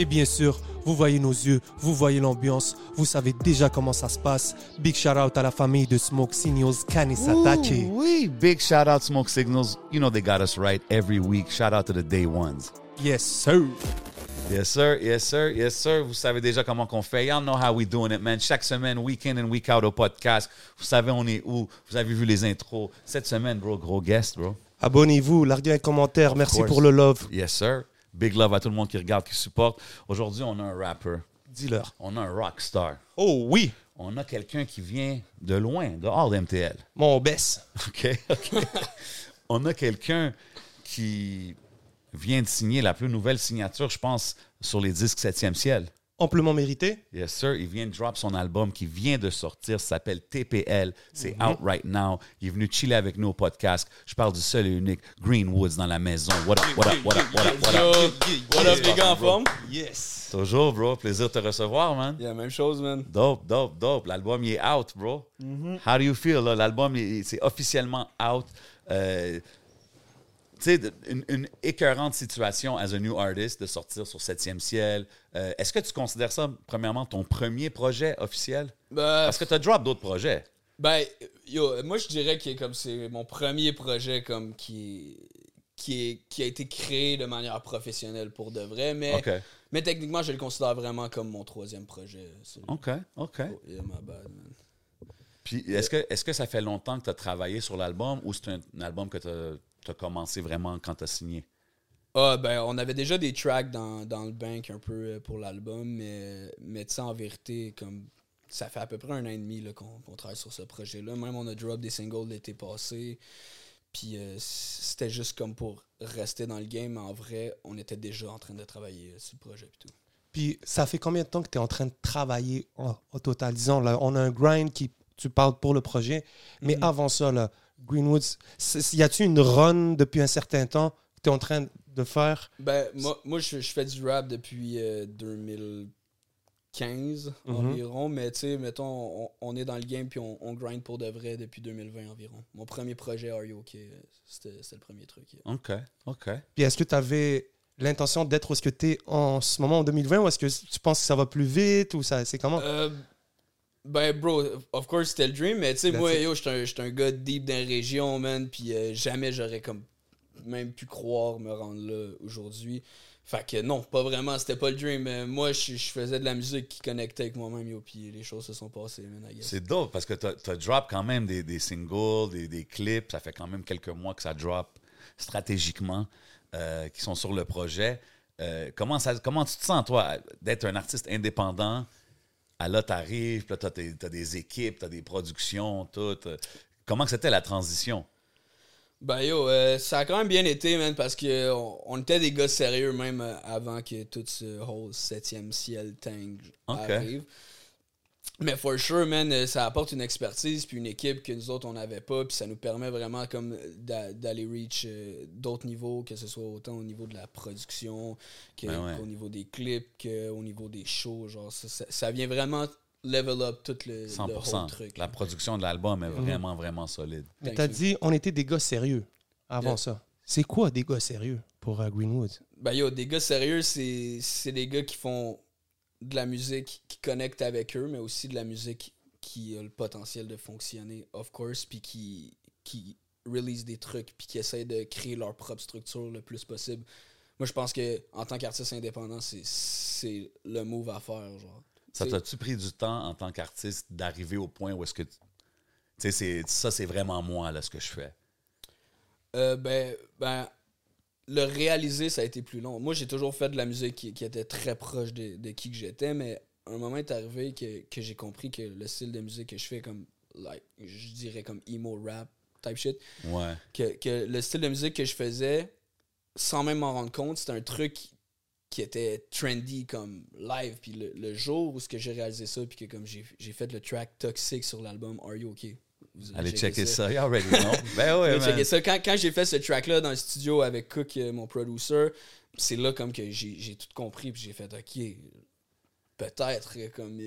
Et bien sûr, vous voyez nos yeux, vous voyez l'ambiance, vous savez déjà comment ça se passe. Big shout out à la famille de Smoke Signals Kanisatake. Wee. Big shout out Smoke Signals. You know they got us right every week. Shout out to the day ones. Yes, sir. Yes, sir. Yes, sir. Yes, sir. Vous savez déjà comment qu'on fait. Y'all know how we doing it, man. Chaque semaine, week in and week out au podcast. Vous savez on est où. Vous avez vu les intros. Cette semaine, bro, gros guest, bro. Abonnez-vous, larguez un commentaire. Merci course. pour le love. Yes, sir. Big love à tout le monde qui regarde, qui supporte. Aujourd'hui, on a un rapper. Dis-leur. On a un rock star. Oh oui, On a quelqu'un qui vient de loin, de hors d'MTL. mon baisse. OK? OK. on a quelqu'un qui vient de signer la plus nouvelle signature, je pense, sur les disques 7e ciel. Amplement mérité. Yes, sir. Il vient de drop son album qui vient de sortir. Ça s'appelle TPL. C'est out right now. Il est venu chiller avec nous au podcast. Je parle du seul et unique Green Woods dans la maison. What up, what up, what up, what up, what up? What up, les gars en forme? Yes. Toujours, bro. Plaisir de te recevoir, man. Yeah, même chose, man. Dope, dope, dope. L'album, il est out, bro. How do you feel, là? L'album, il- c'est officiellement out. Euh, sais, une, une écœurante situation as a new artist de sortir sur 7e ciel. Euh, Est-ce que tu considères ça, premièrement, ton premier projet officiel? Ben, Parce que tu as drop d'autres projets. ben, yo, moi, je dirais que comme c'est mon premier projet comme qui, qui, est, qui a été créé de manière professionnelle pour de vrai, mais, mais techniquement, je le considère vraiment comme mon troisième projet. OK, OK. Oh, yeah, my bad, man. Puis est-ce que, est que ça fait longtemps que tu as travaillé sur l'album ou c'est un, un album que tu as, commencé vraiment quand tu as signé? Ah, ben, on avait déjà des tracks dans, dans le bank un peu euh, pour l'album, mais, mais tu sais, en vérité, comme ça fait à peu près un an et demi là, qu'on qu'on travaille sur ce projet-là. Même on a drop des singles l'été passé. Puis euh, c'était juste comme pour rester dans le game, mais en vrai, on était déjà en train de travailler euh, sur le projet et tout. Puis ça fait combien de temps que tu es en train de travailler en- au total? Disons, là, on a un grind qui, tu parles pour le projet, mais Mhm. avant ça, là, Greenwoods, c'est- y a-tu une run depuis un certain temps que tu es en train de faire? Ben, moi, moi je, je fais du rap depuis euh, 2015 Mhm. environ, mais tu sais, mettons, on, on est dans le game puis on, on grind pour de vrai depuis 2020 environ. Mon premier projet, Are You OK, euh, c'était c'était le premier truc. yeah. OK, OK. Puis est-ce que tu avais l'intention d'être où ce que tu es en ce moment en 2020 ou est-ce que tu penses que ça va plus vite ou ça c'est comment? Euh, ben, bro, of course, c'était le dream, mais tu sais, moi, it. yo, j'étais un, un gars deep dans la région, man, puis euh, jamais j'aurais comme même pu croire me rendre là aujourd'hui. Fait que non, pas vraiment, c'était pas le dream. mais moi, je, je faisais de la musique qui connectait avec moi-même, yo, puis les choses se sont passées. C'est dope parce que tu as, drop quand même des, des singles, des, des clips. Ça fait quand même quelques mois que ça drop stratégiquement, euh, qui sont sur le projet. Euh, comment, ça, comment tu te sens, toi, d'être un artiste indépendant? À là, t'arrives, puis là, t'as, des équipes, t'as des productions, tout. Comment c'était la transition? Ben yo, euh, ça a quand même bien été, man, parce que on, on était des gars sérieux même euh, avant que tout ce whole septième ciel tang Ok. arrive. Mais for sure, man, euh, ça apporte une expertise puis une équipe que nous autres on n'avait pas, puis ça nous permet vraiment comme d'a- d'aller reach euh, d'autres niveaux, que ce soit autant au niveau de la production, que- Ben ouais. qu'au niveau des clips, qu'au niveau des shows, genre ça, ça- ça vient vraiment level up tout le, le 100 whole truc. La là. production de l'album est vraiment, vraiment solide. Mais Thank tu as you. dit on était des gars sérieux avant Yeah. ça. C'est quoi des gars sérieux pour euh, Greenwood? Ben yo, des gars sérieux, c'est c'est des gars qui font de la musique qui connecte avec eux, mais aussi de la musique qui a le potentiel de fonctionner, of course, puis qui, qui release des trucs, puis qui essayent de créer leur propre structure le plus possible. Moi, je pense que en tant qu'artiste indépendant, c'est- le move à faire, genre. Ça t'a-tu pris du temps en tant qu'artiste d'arriver au point où est-ce que. Tu sais, c'est- ça, c'est vraiment moi, là, ce que je fais? Euh, ben, ben, le réaliser, ça a été plus long. Moi, j'ai toujours fait de la musique qui, qui était très proche de, de qui que j'étais, mais un moment est arrivé que, que j'ai compris que le style de musique que je fais, comme, like, je dirais comme emo rap type shit, Ouais. que, que le style de musique que je faisais, sans même m'en rendre compte, c'était un truc qui était trendy comme live. Puis le, le jour où ce que j'ai réalisé ça, puis que comme j'ai j'ai fait le track Toxic sur l'album Are You OK? Vous allez Allez checker ça. ça. You already know. ben ouais, Allez man. checker ça. Quand, quand j'ai fait ce track-là dans le studio avec Cook, euh, mon producer, c'est là comme que j'ai j'ai tout compris. Puis j'ai fait, OK, peut-être euh, comme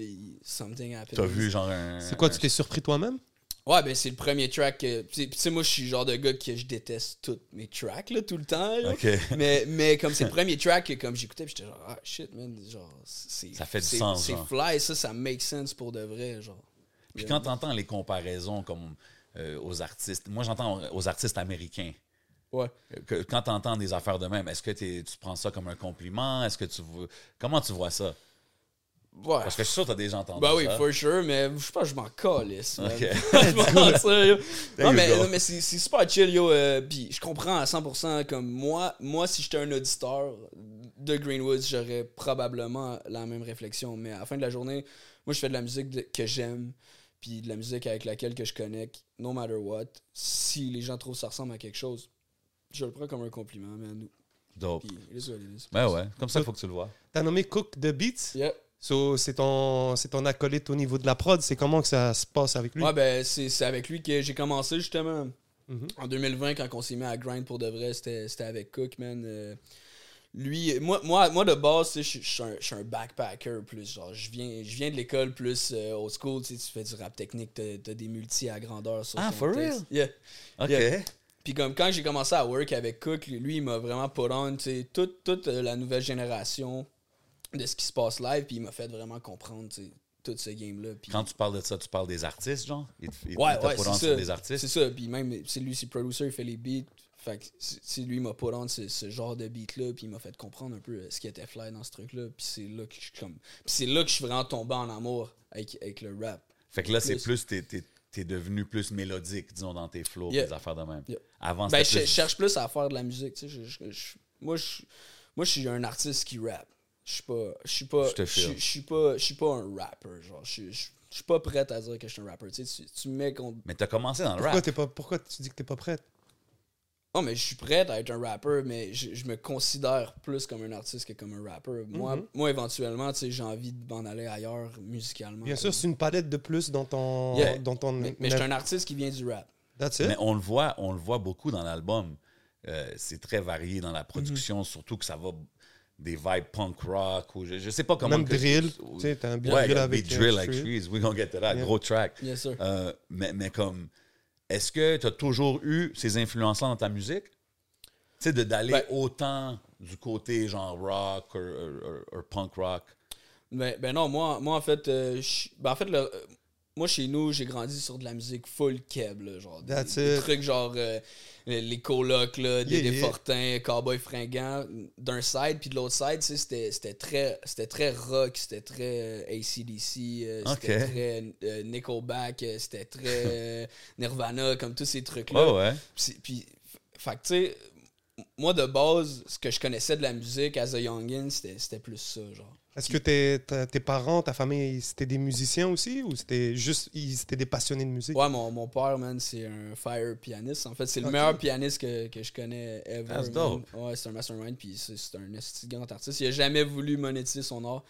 something happened. T'as vu, genre, un. C'est quoi, un- tu t'es surpris toi-même? Ouais, ben c'est le premier track. que- Tu sais- tu sais, moi, je suis le genre de gars que je déteste tous mes tracks, là, tout le temps. là. Mais, mais comme c'est le premier track que comme j'écoutais, puis j'étais genre, ah shit, man, genre, c'est. Ça fait du sens, C'est fly, ça, ça make sense pour de vrai, genre. Puis quand t'entends les comparaisons comme euh, aux artistes, moi, j'entends aux artistes américains. Ouais. Que- quand t'entends des affaires de même, est-ce que tu prends ça comme un compliment? Est-ce que tu. Comment tu vois ça? Ouais. Parce que je suis sûr que t'as déjà entendu Bah oui, ça. for sure, mais je sais pas, je m'en calisse. man. Ok. je m'en. There Non, mais, non, mais c'est super chill, yo. euh, Puis je comprends à 100%. Comme moi, moi si j'étais un auditeur de Greenwoods, j'aurais probablement la même réflexion. Mais à la fin de la journée, moi, je fais de la musique que j'aime. Puis de la musique avec laquelle que je connecte, no matter what. Si les gens trouvent que ça ressemble à quelque chose, je le prends comme un compliment, man. Dope. Puis, it is what it is. Ben ouais, comme ça, il faut que tu le vois. T'as nommé Cook de Beats? Yeah. So, c'est ton, c'est ton acolyte au niveau de la prod. C'est comment que ça se passe avec lui? Ouais, ben, c'est c'est avec lui que j'ai commencé justement. Mhm. En 2020, quand on s'est mis à grind pour de vrai, c'était c'était avec Cook, man. Euh, lui, moi, moi, moi de base, je suis un- un backpacker plus. Genre, je viens, je viens de l'école plus euh, old school. Tu fais du rap technique, t'as t'as des multis à grandeur sur Ah, for texte. real? Yeah. OK. Yeah. Puis comme quand j'ai commencé à work avec Cook, lui, il m'a vraiment put on, tu sais, toute, toute euh, la nouvelle génération de ce qui se passe live, puis il m'a fait vraiment comprendre, tu tout ce game-là. Quand tu parles de ça, tu parles des artistes, genre? Il, te- il, Ouais, ouais, c'est ça. sur des artistes? C'est ça. Puis même, c'est lui, c'est producer, il fait les beats. Fait que c'est c'est lui, il m'a pas rendu ce, ce genre de beat-là, puis il m'a fait comprendre un peu euh, ce qui était fly dans ce truc-là. Puis c'est là que je suis comme. C'est là que je suis vraiment tombé en amour avec, avec le rap. Fait que là, c'est Plus. t'es, t'es- t'es devenu plus mélodique, disons, dans tes flows, Yeah. des affaires de même. Yeah. Avant, Ben, c'était je, plus... je cherche plus à faire de la musique, tu sais. je- je- je- moi, je, moi, je suis un artiste qui rappe. Je suis pas. Je suis pas. Je suis- pas. Je suis pas un rapper. Genre, je suis- je je suis pas prêt à dire que je suis un rapper. Tu sais, tu, tu me mets contre. Mais t'as commencé dans le pourquoi, rap. t'es pas, pourquoi tu dis que t'es pas prête? Non, mais je suis prêt à être un rapper, mais je, je me considère plus comme un artiste que comme un rapper. Moi, Mhm. moi éventuellement, tu sais, j'ai envie de m'en aller ailleurs musicalement. Bien sûr, c'est une palette de plus dans ton. Yeah. Dans ton Mais, mais je suis un artiste qui vient du rap. That's it. Mais on le voit, on le voit beaucoup dans l'album. Euh, c'est très varié dans la production, Mhm. surtout que ça va des vibes punk rock ou je, je sais pas comment. Même drill. Tu sais, t'as un Ouais, drill avec. Euh, drill like trees. We gonna get to that. Yeah. Gros track. Yes, sir. Euh, mais, mais comme, est-ce que tu as toujours eu ces influences-là dans ta musique? Tu sais, de- d'aller Ben- autant du côté genre rock ou, punk rock. Ben, ben non, moi, moi en fait, euh, ben en fait le, moi chez nous, j'ai grandi sur de la musique full keb, là, genre des, trucs genre euh, les les colocs, là, des Yeah, yeah. Fortins, Cowboy fringant, d'un side, puis de l'autre side, c'était c'était très, c'était très rock, c'était très euh, ACDC, euh, c'était Ok. très euh, Nickelback, c'était très Nirvana, comme tous ces trucs-là. Oh ouais. Puis, fait tu sais, moi, de base, ce que je connaissais de la musique as a youngin, c'était c'était plus ça, genre. Est-ce que tes, tes parents, ta famille, c'était des musiciens aussi ou c'était juste ils étaient des passionnés de musique? Ouais, mon, mon père, man, c'est un fire pianiste. En fait, c'est le meilleur pianiste que, que je connais ever. That's dope. Ouais, c'est un mastermind, puis c'est c'est un grand artiste. Il a jamais voulu monétiser son art.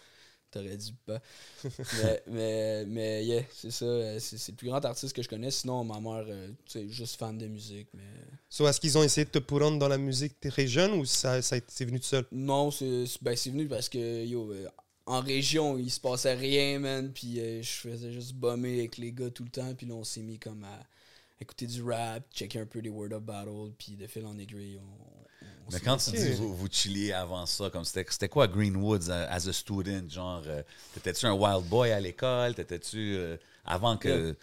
T'aurais dit pas. mais, mais, mais, yeah, c'est ça. euh, C'est c'est le plus grand artiste que je connais. Sinon, ma mère, euh, tu sais, juste fan de musique. Mais So, est-ce qu'ils ont essayé de te on dans la musique très jeune ou ça, ça c'est venu tout seul? non, c'est c'est- ben, c'est venu parce que, yo, euh, en région, il se passait rien, man. Puis euh, je faisais juste bummer avec les gars tout le temps. Puis là, on s'est mis comme à écouter du rap, checker un peu des Word of Battle. Puis de fil en aiguille, on. Mais quand tu dis vous, vous chilliez avant ça, comme c'était, quoi Greenwoods euh, as a student? Genre, euh, t'étais-tu un wild boy à l'école? T'étais-tu euh, avant que.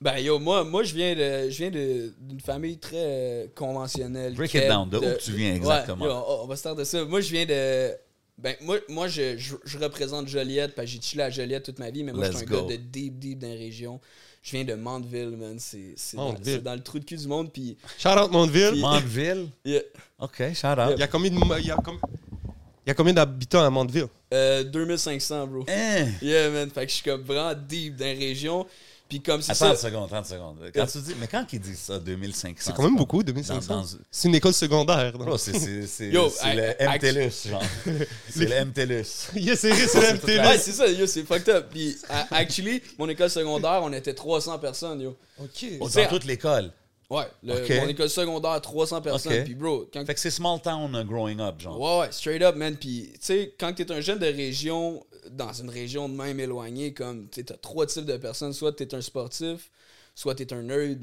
Ben yo, moi, moi je viens de je viens de- d'une famille très euh, conventionnelle. Break it down, de où tu viens exactement? Ouais, yo, on, on va se start de ça. Moi je viens de Ben, moi, moi je, je, je représente Joliette, parce que j'ai chillé à Joliette toute ma vie, mais moi, je suis un go. gars de deep, deep dans la région. Je viens de Mandeville, man. C'est c'est dans, Mandeville. dans le trou de cul du monde, puis... Shout out Mondeville. Mandeville? yeah. OK, shout out. Il y a combien de- il y a com- il y a combien d'habitants à Mondeville? Euh, 2500, bro. Hein? Yeah, man. Fait que je suis comme vraiment deep dans la région. Puis comme c'est Attends ça... une seconde, attends une seconde. Quand tu dis, mais quand ils disent ça, 2500. C'est quand même beaucoup, Dans- 2500. dans- C'est une école secondaire. Bro, c'est c'est- c'est- Yo, c'est I- le I- MTLUS, genre. C'est le MTLUS. Yes, c'est c'est la MTL. Ouais, c'est ça, yo, c'est fucked up. Puis, actually, mon école secondaire, on était 300 personnes, yo. OK. Dans sais, toute l'école. Ouais, le- mon école secondaire, 300 personnes. Puis, bro, quand Fait que c'est small town uh, growing up, genre. Ouais, ouais, straight up, man. Puis, tu sais, quand t'es un jeune de région, dans une région de même éloignée, comme, tu t'as trois types de personnes. Soit t'es un sportif, soit t'es un nerd,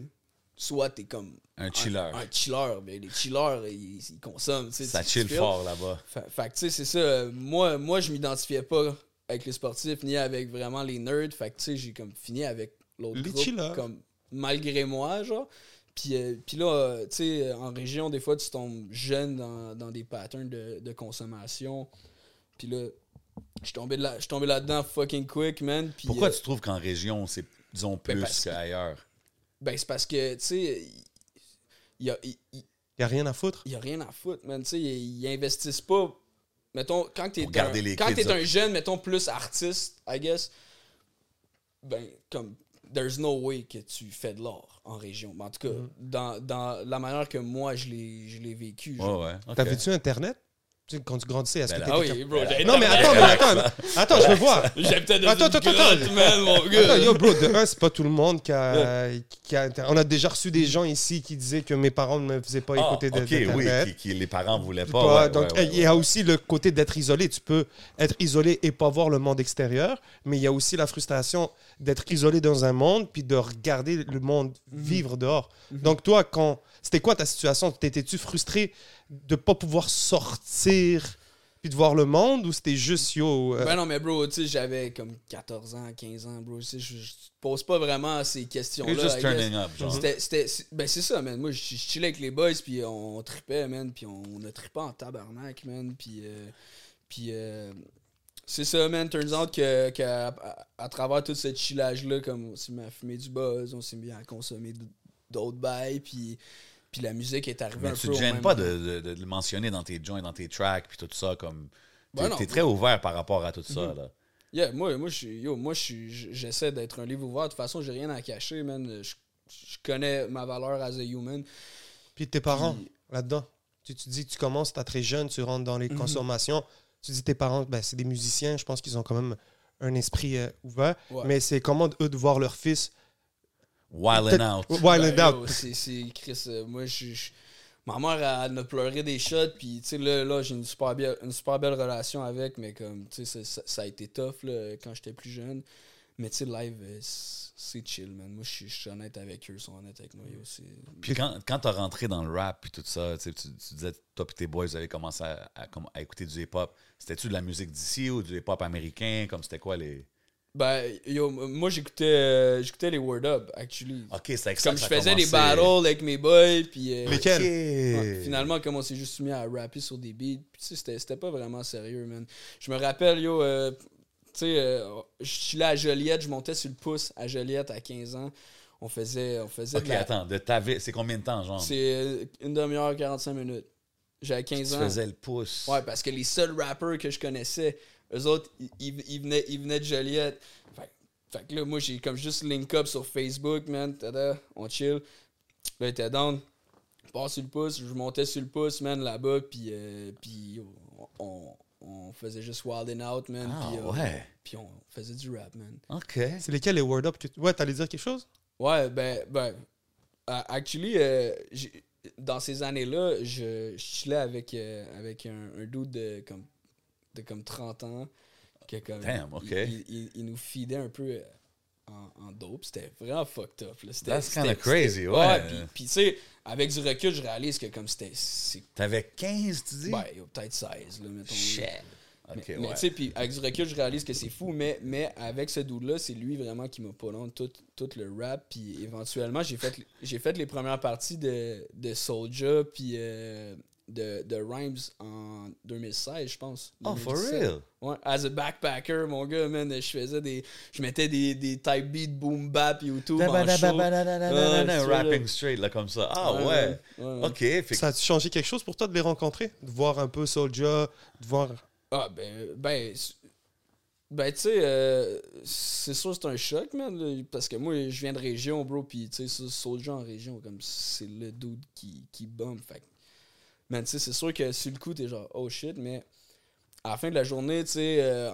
soit t'es comme. Un chiller. Un, chiller. Mais les chillers, ils, ils consomment, tu. Ça tu- chill tu fort là-bas. Fait, fait que, tu sais, c'est ça. Moi, moi je m'identifiais pas avec les sportifs, ni avec vraiment les nerds. Fait que, tu sais, j'ai comme fini avec l'autre Les groupe, chillers. comme malgré moi, genre. Puis, euh, puis là, euh, tu sais, en région, des fois, tu tombes jeune dans, dans des patterns de, de consommation. Puis là, je suis tombé, là, je suis tombé là-dedans fucking quick, man. Puis, Pourquoi euh, tu trouves qu'en région, c'est, disons, plus parce que- qu'ailleurs? Ben, c'est parce que, tu sais, il y a, Il y a rien à foutre? il y a rien à foutre, man. Tu sais, ils, investissent pas. Mettons, quand t'es Pour garder un, les quand t'es un jeune, mettons, plus artiste, I guess, ben, comme, there's no way que tu fais de l'art en région. Mais en tout cas, Mm-hmm. dans, dans la manière que moi, je l'ai je l'ai vécu. genre. Ouais, ouais. ok. T'avais-tu Internet? Tu sais, quand tu grandissais, est-ce Ben que là- Ah t'étais oui, bro, Non, mais attends, mais attends. Attends, je veux voir. J'habitais dans Attends, une attends, grotte, attends. man, mon Attends, yo, bro, de un, c'est pas tout le monde qui a, qui a- On a déjà reçu des gens ici qui disaient que mes parents ne me faisaient pas Ah, écouter de, ok, oui, qui, qui les parents voulaient pas. Pas- ouais, donc, ouais, ouais, il y a aussi le côté d'être isolé. Tu peux être isolé et pas voir le monde extérieur, mais il y a aussi la frustration d'être isolé dans un monde puis de regarder le monde Mhm. vivre dehors. Donc, toi, quand c'était quoi ta situation? T'étais-tu frustré de pas pouvoir sortir puis de voir le monde ou c'était juste yo euh, Ben non, mais bro, tu sais, j'avais comme 14 ans, 15 ans, bro. Tu sais, je, je pose pas vraiment ces questions-là. You're just I guess. turning up, genre. C'était, ben c'est ça, man. Moi, je chillais avec les boys, puis on, tripait, man. Puis on, a trippé en tabarnak, man. Puis, euh, puis euh, c'est ça, man. Turns out que, que à, à- à travers tout ce chillage-là, comme on s'est mis à fumer du buzz, on s'est mis à consommer d'autres bails, puis, puis la musique est arrivée Mais un tu peu te au gênes pas de, de- de le mentionner dans tes joints, dans tes tracks, puis tout ça, comme... T'es, Ben t'es très ouvert par rapport à tout ça, Mhm. là. Yeah, moi, moi, je suis- yo, moi, je suis- je- j'essaie d'être un livre ouvert. De toute façon, j'ai rien à cacher, man. Je, je connais ma valeur as a human. Puis tes parents Puis- là-dedans. Tu, tu dis que tu commences, tu très jeune, tu rentres dans les Mhm. consommations. Tu dis tes parents, ben, c'est des musiciens, je pense qu'ils ont quand même un esprit euh, ouvert. Ouais. Mais c'est comment eux de voir leur fist Wildin' out. wild Ben, and out. c'est, c'est Chris. euh, moi, je, je- ma mère, elle, elle a pleuré des shots. Puis, tu sais, là, là j'ai une super, belle, une super belle relation avec. Mais, comme, tu sais, ça, a été tough là, quand j'étais plus jeune. Mais, tu sais, live, euh, c'est, chill, man. Moi, je suis- honnête avec eux. Ils sont honnêtes avec moi. c'est- Puis quand, quand t'as rentré dans le rap puis tout ça, tu, sais, tu, disais, toi et tes boys, vous avez commencé à, à écouter du hip-hop. C'était-tu de la musique d'ici ou du hip-hop américain? Comme c'était quoi les... Ben, yo, moi, j'écoutais, euh, j'écoutais les Word Up, actually. OK, c'est avec ça comme que je ça a faisais des commencé. battles avec mes boys, puis euh, Lesquels? OK. ouais, finalement, comme on s'est juste mis à rapper sur des beats, puis tu sais, c'était, c'était pas vraiment sérieux, man. Je me rappelle, yo, euh, tu sais, euh, je suis là à Joliette, je montais sur le pouce à Joliette à 15 ans. On faisait, on faisait OK, de la- attends, de ta vie, c'est combien de temps, genre? C'est euh, une demi-heure, 45 minutes. J'avais 15 Tu ans. faisais le pouce. Ouais, parce que les seuls rappers que je connaissais, eux autres, ils, ils- venaient, ils venaient de Joliette. Fait, fait que là, moi, j'ai comme juste link up sur Facebook, man. Tada, on chill. Là, il était down. Je pars sur le pouce, je montais sur le pouce, man, là-bas, puis euh, puis on, on faisait juste Wild and Out, man. Ah, puis, euh, ouais. Puis on faisait du rap, man. OK. C'est lesquels les word up que tu... Ouais, t'allais dire quelque chose? Ouais, ben, ben, uh, actually, euh, dans ces années-là, je, je chillais avec, euh, avec un, un dude de comme, de comme 30 ans. Que comme, Damn, ok. Il, il- il nous feedait un peu euh, en, en dope. C'était vraiment fucked up. Là. That's kinda c'était- crazy, ouais. puis, tu sais, avec du recul, je réalise que comme c'était. T'avais 15, tu dis? Yo, peut-être 16, là, mettons. Shit. Mais, ouais. tu sais, puis avec du recul, je réalise que c'est fou, mais, mais avec ce dude-là, c'est lui vraiment qui m'a pas long tout, tout le rap. Puis éventuellement, j'ai fait, j'ai fait les premières parties de, de Soulja, puis euh, de, de Rhymes en 2016, je pense. Oh, for 2017. real? Ouais, as a backpacker, mon gars, man, je faisais des. Je mettais des, des type beats boom bap YouTube en show. Ouais, Rapping straight, là, comme ça. Ah Ouais, ouais. ouais, ouais. OK. Fait Ça a changé quelque chose pour toi de les rencontrer? De voir un peu Soulja, de voir. Ah, ben, ben, ben tu sais, euh, c'est sûr c'est un choc, man, parce que moi, je viens de région, bro, puis tu sais, Soulja en région, comme c'est le dude qui, qui bombe, fait man, tu sais, c'est sûr que sur le coup, t'es genre, oh shit, mais à la fin de la journée, tu sais, euh,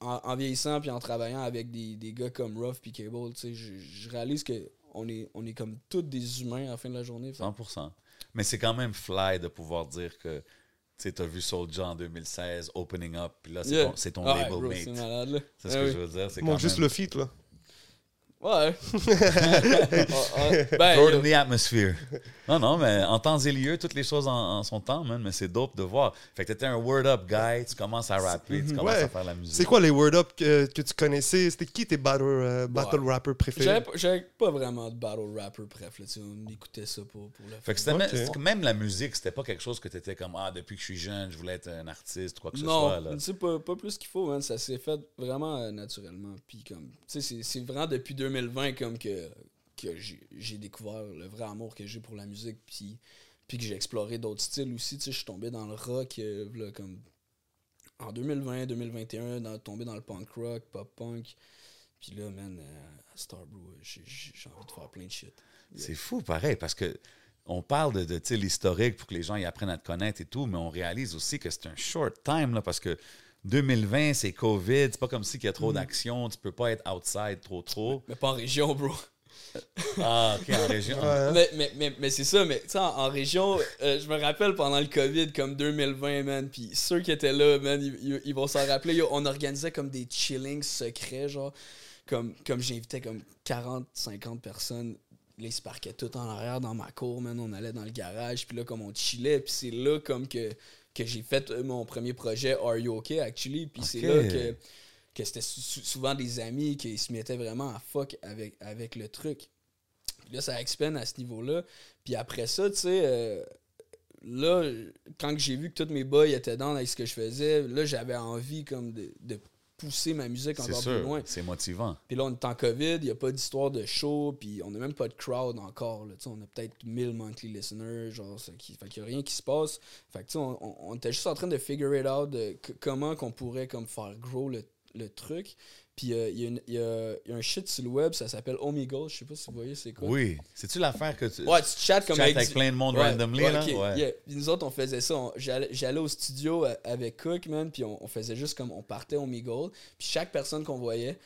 en, en vieillissant puis en travaillant avec des, des gars comme Ruff puis Cable, tu sais, je je réalise que on est, on est comme tous des humains à la fin de la journée. fait que- 100%. Mais c'est quand même fly de pouvoir dire que tu sais, as vu Soulja en 2016, opening up, puis là, c'est Yeah. ton, c'est ton Ah ouais, label bro, C'est mate. malade, là. C'est ce Ah que oui. je veux dire. Quand juste même... le feat, là. Ouais. Ben, the atmosphere. Non, non, mais en temps et lieu, toutes les choses en, en son temps, man, mais c'est dope de voir. Fait que t'étais un word up guy, tu commences à rapper, tu commences Ouais. à faire la musique. C'est quoi les word up que, que tu connaissais? C'était qui tes battle, euh, battle Ouais. rappers préférés? J'avais pas- vraiment de battle rapper, bref, là, on écoutait ça pour, pour le Fait que même, la musique, c'était pas quelque chose que t'étais comme Ah, depuis que je suis jeune, je voulais être un artiste, quoi que ce soit. Non, Là. tu sais, pas, pas plus qu'il faut, man. Ça s'est fait vraiment euh, naturellement. Puis comme, tu sais, c'est- c'est vraiment depuis 2020 comme que, que j'ai découvert le vrai amour que j'ai pour la musique. Puis, puis que j'ai exploré d'autres styles aussi. Tu sais, je suis tombé dans le rock, euh, là, comme en 2020, 2021, dans, tombé dans le punk rock, pop punk. Puis là, man, euh, à Starbrew, j'ai envie de faire plein de shit. C'est fou, pareil, parce que on parle de, de l'historique pour que les gens y apprennent à te connaître et tout, mais on réalise aussi que c'est un short time, là, parce que 2020, c'est COVID, c'est pas comme si il y a trop Mm. d'action, tu peux pas être outside trop trop. Mais pas en région, bro. Ah, ok, en région. Ouais. Mais, mais, mais, mais c'est ça, mais tu sais, en, en région, euh, je me rappelle pendant le COVID, comme 2020, man, puis ceux qui étaient là, man, ils, ils- vont s'en rappeler. yo, on organisait comme des chillings secrets, genre, comme, comme j'invitais comme 40, 50 personnes. Là, ils se parquaient tout en arrière dans ma cour, man. On allait dans le garage, puis là, comme on chillait, puis c'est là, comme que, que j'ai fait euh, mon premier projet Are You OK, actually, puis c'est là que, que c'était sou- sou- souvent des amis qui se mettaient vraiment à fuck avec, avec le truc. Puis là, ça expand à ce niveau-là. Puis après ça, tu sais, euh, là, quand j'ai vu que tous mes boys étaient dans avec ce que je faisais, là, j'avais envie comme de, de pousser ma musique encore plus loin. c'est motivant. Puis là, on est en COVID, il n'y a pas d'histoire de show, puis on n'a même pas de crowd encore. Là, on a peut-être 1000 monthly listeners, genre, ça qui, fait qu'il n'y a rien qui se passe. Fait que tu sais, on, on- on était juste en train de figure it out de comment qu'on pourrait comme faire grow le, le truc. Puis euh, il y, y a, y a un shit sur le web, ça s'appelle Omegle, je sais pas si vous voyez c'est quoi. Oui. C'est-tu l'affaire que tu. Ouais, tu chattes comme avec, avec plein de monde Ouais, randomly, ouais, là? Ouais. yeah. Nous autres, on faisait ça. J'allais au studio euh, avec Cook, man, puis on, on faisait juste comme on partait au Meagle. Puis chaque personne qu'on voyait,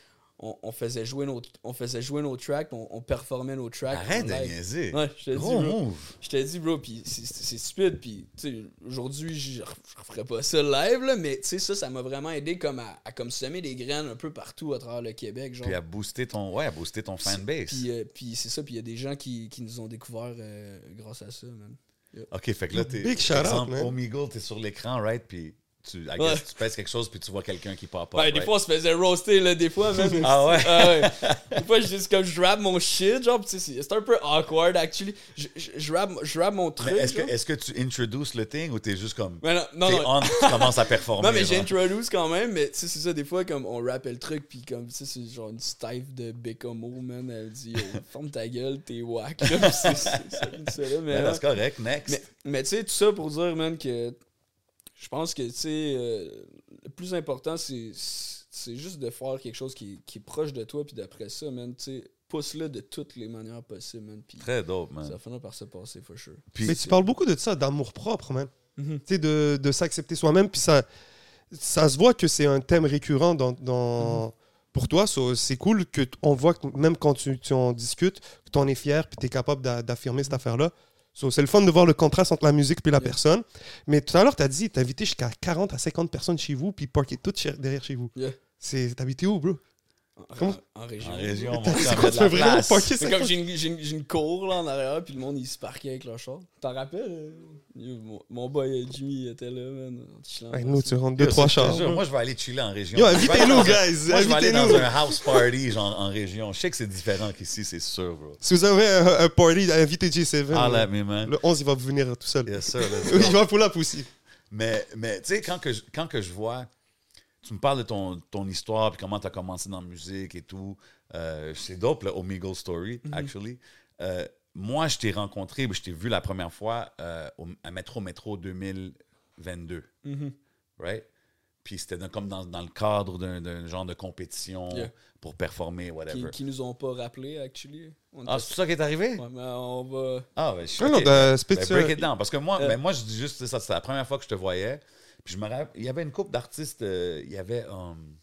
on, on faisait jouer nos, on faisait jouer nos tracks, on, on performait nos tracks. Arrête de niaiser. Ouais, je te dis, Gros bro. move. Je t'ai dit, bro, puis c'est- stupide, puis tu sais, aujourd'hui, je je referais pas ça live, là, mais tu sais, ça, ça m'a vraiment aidé comme à, à comme semer des graines un peu partout à travers le Québec, genre. Puis à booster ton, ouais, à booster ton fanbase. Puis, euh, puis c'est ça, puis il y a des gens qui, qui nous ont découvert euh, grâce à ça, man. OK, fait que là, t'es. Big shout par out, exemple, man. Omegle, t'es sur l'écran, right? Puis tu, I Ouais. guess, tu pèses quelque chose, puis tu vois quelqu'un qui part pas. Ouais, des fois, on se faisait roaster, là, des fois, même. Ah ouais? ouais. Des fois, je juste comme je rap mon shit, genre, c'est un peu awkward, actually. Je, je, je rappe, je rappe mon truc. Est-ce que, est-ce que tu introduces le thing ou t'es juste comme. Mais non, non, non. on, tu commences à performer? Non, mais j'introduce quand même, mais tu sais, c'est ça, des fois, comme on rappelle le truc, puis comme, tu sais, c'est genre une stife de Bécomo, man, elle dit, Yo, ferme ta gueule, t'es whack, ouais. c'est correct, next. Mais, mais tu sais, tout ça pour dire, man, que je pense que, tu sais, euh, le plus important, c'est c'est juste de faire quelque chose qui, qui est proche de toi, puis d'après ça, man, tu sais, pousse-le de toutes les manières possibles, man, puis Très dope, ça man. va finir par se passer, for sure. Puis, Mais tu parles beaucoup de ça, d'amour propre, man. Mhm. Tu sais, de, de s'accepter soi-même. Puis ça, ça se voit que c'est un thème récurrent dans, dans- pour toi. So, c'est cool que on voit que même quand tu, tu en discutes, que tu en es fier puis tu es capable d'a- d'affirmer cette affaire-là. So, c'est le fun de voir le contraste entre la musique puis la Yeah. personne. Mais tout à l'heure, tu as dit, tu invité jusqu'à 40 à 50 personnes chez vous puis parquer toutes derrière chez vous. Yeah. C'est T'habitais où, bro? En, Comment? en- région. En région, la veux vraiment C'est comme j'ai une, cour là en arrière, puis le monde il se parquait avec leur char. T'en rappelles? euh? Mon, mon boy euh, Jimmy était là, man. Hey, nous, tu rentres Yo, deux, trois chars. Moi, je vais aller chiller en région. Yo, invitez-nous, guys, Moi, je vais aller dans un house party, genre, en région. Je sais que c'est différent qu'ici, c'est sûr, bro. Si vous avez un, un party, invitez J7. Ah, là. me, man. Le 11, il va venir tout seul. Yes, sir, il va pull up aussi. Mais, mais tu sais, quand, que je- quand que je vois, tu me parles de ton, ton histoire, puis comment tu as commencé dans la musique et tout, euh, c'est dope, le Omegle Story, actually. Euh, moi, je t'ai rencontré, je t'ai vu la première fois euh, au- à Métro Métro 2022, Mhm. right? Puis c'était comme dans, dans le cadre d'un d'un genre de compétition Yeah. pour performer, whatever. qui nous ont pas rappelé, actually. On Ah, c'est ça qui est arrivé? Ouais, mais on va. Ah, ben, je Non, non, ok. ben, spit Ben, ça. break it down. Parce que moi, Euh. ben, moi je dis juste ça, c'est la première fois que je te voyais. Puis je me rappelle, il y avait une couple d'artistes, euh, il y avait um,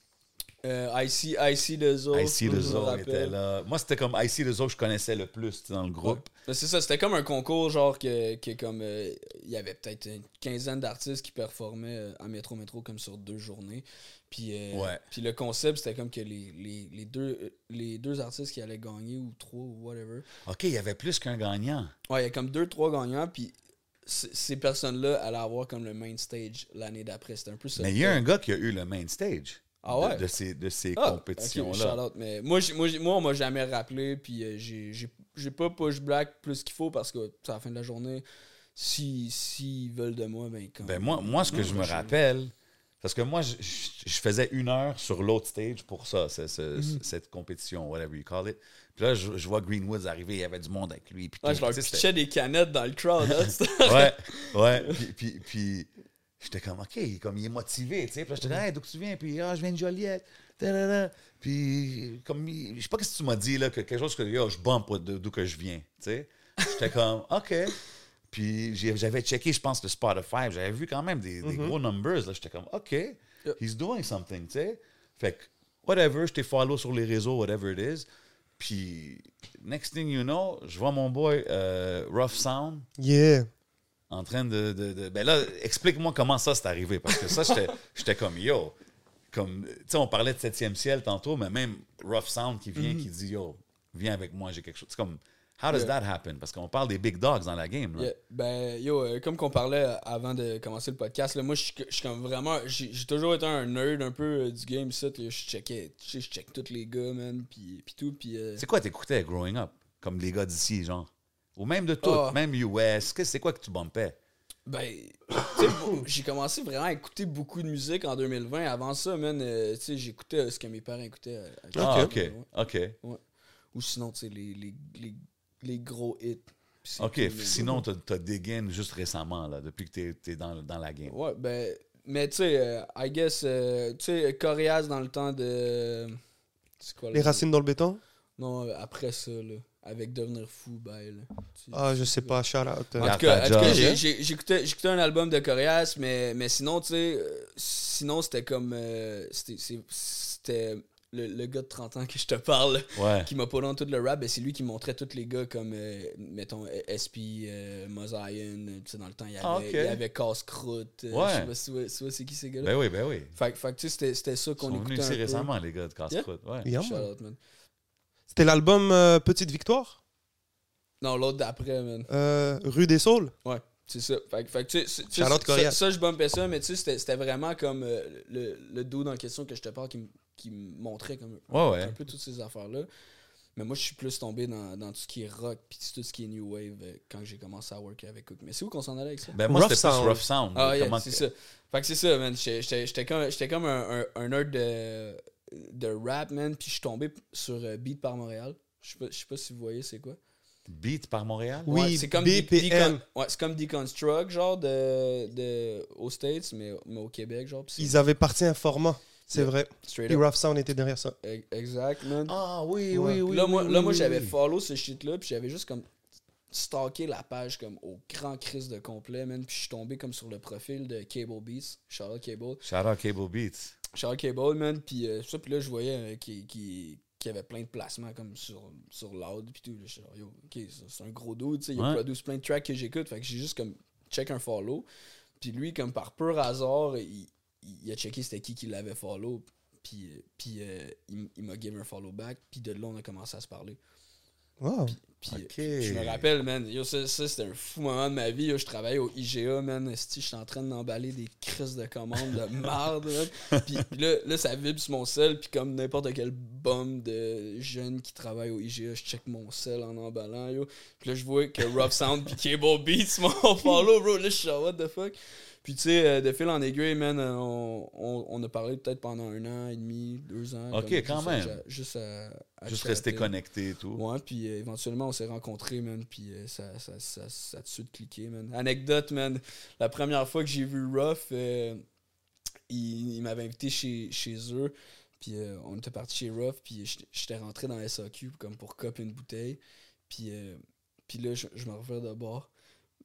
Euh, IC, IC de Zo. IC Lezo était là. Moi, c'était comme IC Lezo que je connaissais le plus dans le groupe. Ben, c'est ça, c'était comme un concours, genre, que, que comme. euh, Il y avait peut-être une quinzaine d'artistes qui performaient euh, à Métro Métro comme sur deux journées. Puis, euh, Ouais. puis le concept, c'était comme que les, les, les deux, les deux artistes qui allaient gagner, ou trois, ou whatever. OK, il y avait plus qu'un gagnant. Ouais, il y a comme deux, trois gagnants, puis ces personnes-là allaient avoir comme le main stage l'année d'après. C'était un peu ça. Mais il y a un gars qui a eu le main stage Ah de- ouais? de, ces, de ces Ah, compétitions-là. Mais moi, moi, moi, on m'a jamais rappelé, puis euh, j'ai- pas push black plus qu'il faut parce que à la fin de la journée, si s'ils veulent de moi, ben comme. Ben moi, moi, ce que je me rappelle, parce que moi, je, faisais une heure sur l'autre stage pour ça, ce- ce- Mhm. cette compétition, whatever you call it. Puis là, je, je vois Greenwoods arriver, il y avait du monde avec lui. Puis Ouais, je leur pitchais des canettes dans le crowd. hein, ouais, ouais. Puis, puis, puis j'étais comme, OK, comme, il est motivé, tu sais. Puis là, j'étais comme, hey, d'où tu viens? Puis, ah, je viens de Joliette. Ta-da-da. Puis, comme, je sais pas ce que tu m'as dit, là, que quelque chose que, yo, je bump de- d'où que je viens, tu sais. J'étais comme, OK. Puis, j'avais checké, je pense, le Spotify. J'avais vu quand même des, des gros numbers, là. J'étais comme, OK, he's doing something, tu sais. Fait que, whatever, je t'ai follow sur les réseaux, whatever it is. Puis, next thing you know, je vois mon boy euh, Rough Sound Yeah. en train de. de- de- ben là, explique-moi comment ça c'est arrivé. Parce que ça, j'étais- j'étais comme yo. Comme, tu sais, on parlait de 7e ciel tantôt, mais même Rough Sound qui vient, qui dit yo, viens avec moi, j'ai quelque chose. C'est comme, how does Yeah. that happen? Parce qu'on parle des big dogs dans la game. Là. Yeah, ben, yo, euh, comme qu'on parlait avant de commencer le podcast, là, moi, je suis comme vraiment. J'ai toujours été un nerd un peu euh, du game, ça. Je checkais, tu sais, je check tous les gars, man, puis tout. Puis. euh, C'est quoi t'écoutais growing up? Comme les gars d'ici, genre? Ou même de tout, Ah. même US. que- C'est quoi que tu bumpais? Ben, tu sais, bon, j'ai commencé vraiment à écouter beaucoup de musique en 2020. Avant ça, man, euh, tu sais, j'écoutais ce que mes parents écoutaient. à- à- Ah, ok. ouais. Ok. Ou sinon, tu sais, les, les, les, les gros hits. Ok. Sinon, t'as t'as des gains juste récemment, là, depuis que t'es es dans, dans la game. Ouais, ben, mais tu sais, euh, I guess, euh, tu sais, Coréas dans le temps de. Quoi Les le- racines dans le béton? Non, euh, après ça, là. Avec Devenir Fou, ben, là. Tu- Ah, je sais pas. Shout out. En tout cas, Garde en tout cas, ta j'ai- job. j'ai- j'écoutais un album de Coréas, mais, mais sinon, tu sais, euh, sinon, c'était comme. euh, C'était le, le gars de 30 ans que je te parle, Ouais. qui m'a pas dans tout le rap, ben, c'est lui qui montrait tous les gars comme, euh, mettons, SP, euh, euh, tu sais, dans le temps, il y avait, Ah, ok. il y avait Casse-Croûte. euh, Ouais. Je sais pas si tu vois- si tu vois c'est qui ces gars-là. Ben oui, ben oui. Fait, que- fait que, tu sais, c'était- c'était ça Ils qu'on sont écoutait venus un ici peu. récemment, les gars de Casse-Croûte. Ouais. Yeah. C'était l'album euh, Petite Victoire? Non, l'autre d'après, man. Euh, Rue des Saules? Ouais, c'est ça. Fait, que- fait que, tu sais, ça, je bumpais ça, mais tu sais, c'était c'était vraiment comme euh, le, le dude en question que je te parle qui, me- qui me montrait comme Ouais, ouais. un peu toutes ces affaires-là. Mais moi, je suis plus tombé dans, dans tout ce qui est rock puis tout ce qui est new wave euh, quand j'ai commencé à worker avec Cook. Mais c'est où qu'on s'en allait avec ça? Ben moi, c'était plus. Rough Sound. Ah, yeah, c'est que- ça. Fait que c'est ça, man. J'étais- comme, j'étais comme un, un, un nerd de, de rap, man. Puis je suis tombé sur euh, Beat par Montréal. Je sais pas, je sais pas si vous voyez c'est quoi. Beat par Montréal? Oui, Ouais, c'est comme BPM. Decon- ouais, c'est comme Deconstruct, genre, de, de, aux States, mais, mais au Québec, genre. Ils avaient parti un format. C'est Yeah. vrai. straight up. Rough Sound était derrière ça. Exact, man. Ah oui, Ouais. oui, oui. là, moi, oui, là, moi oui, j'avais oui. follow ce shit-là, puis j'avais juste comme stalké la page comme au grand crise de complet, man. Puis je suis tombé comme sur le profil de Cable Beats, Charlotte Cable. Shout out Cable Beats. Charles Cable, man. Puis euh, ça, puis là, je voyais euh, qu'il qu'il- qu'il y avait plein de placements comme sur, sur Loud. Puis tout. Genre, yo, ok, c'est un gros dude. tu sais, Il a Ouais. produit plein de tracks que j'écoute. Fait que j'ai juste comme check un follow. Puis lui, comme par pur hasard, il, il a checké c'était qui qui l'avait follow. puis, euh, puis euh, il, il m'a give un follow back, puis de là, on a commencé à se parler. Wow. Puis Ok. je me rappelle, man, yo, ça, ça, c'était un fou moment de ma vie. yo, je travaillais au IGA, man. Je suis en train d'emballer des crises de commandes de marde. man. Puis, puis là, là, ça vibre sur mon sel. Puis comme n'importe quel bum de jeune qui travaille au IGA, je check mon sel en emballant. Yo. Puis là, je vois que Rough Sound puis Cable Beats m'ont follow, bro. Là, je suis genre, what the fuck? Puis tu sais, euh, de fil en aiguille, man, euh, on, on, on a parlé peut-être pendant un an et demi, deux ans. Ok, quand même. juste à, à Juste rester connecté et tout. Ouais, puis euh, éventuellement, on s'est rencontrés, man, puis euh, ça, ça, ça, ça a tout de suite cliqué, man. Anecdote, man, la première fois que j'ai vu Ruff, euh, il, il m'avait invité chez, chez eux, puis euh, on était parti chez Ruff, puis j'étais- j'étais rentré dans la SAQ comme pour cop une bouteille, puis, euh, puis là, je, je me reviens de bord.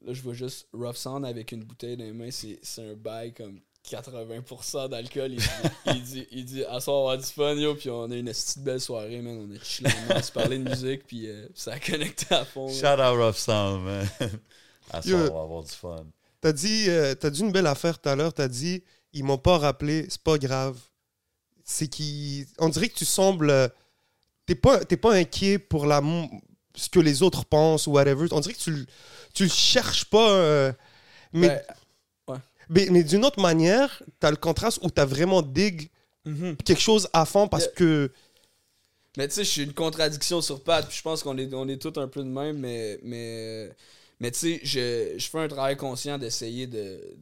Là, je vois juste Rough Sound avec une bouteille dans les mains, c'est c'est un bail comme 80% d'alcool. Il, dit- il dit, il dit, à soir, on va avoir du fun, yo, puis on a une petite belle soirée, man. On a chillé, on se parlait de musique, puis euh, ça a connecté à fond. Shout out Rough Sound, man. À ça, Yo. on va avoir du fun. T'as dit, euh, t'as dit une belle affaire tout à l'heure. T'as dit, ils m'ont pas rappelé, c'est pas grave. C'est qui, on dirait que tu sembles, euh, t'es pas, t'es pas inquiet pour la, ce que les autres pensent ou whatever. On dirait que tu, tu le cherches pas. euh, mais, Ouais. mais, mais d'une autre manière, t'as le contraste où t'as vraiment dig Mhm. quelque chose à fond parce que Mais tu sais, je suis une contradiction sur pattes, puis je pense qu'on est, on est tous un peu de même, mais, mais, mais tu sais, je, je fais un travail conscient d'essayer de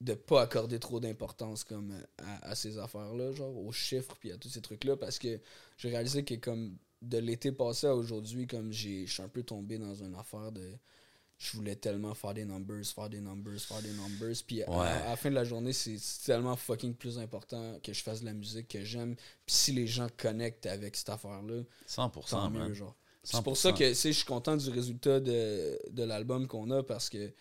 de pas accorder trop d'importance comme à, à ces affaires-là, genre aux chiffres puis à tous ces trucs-là, parce que j'ai réalisé que comme de l'été passé à aujourd'hui, comme j'ai, je suis un peu tombé dans une affaire de je voulais tellement faire des numbers, faire des numbers, faire des numbers. Puis à- Ouais. à, la fin de la journée, c'est tellement fucking plus important que je fasse de la musique que j'aime. Puis si les gens connectent avec cette affaire-là, 100%, tant mieux, man. genre. C'est pour 100%. ça que je suis content du résultat de, de l'album qu'on a parce que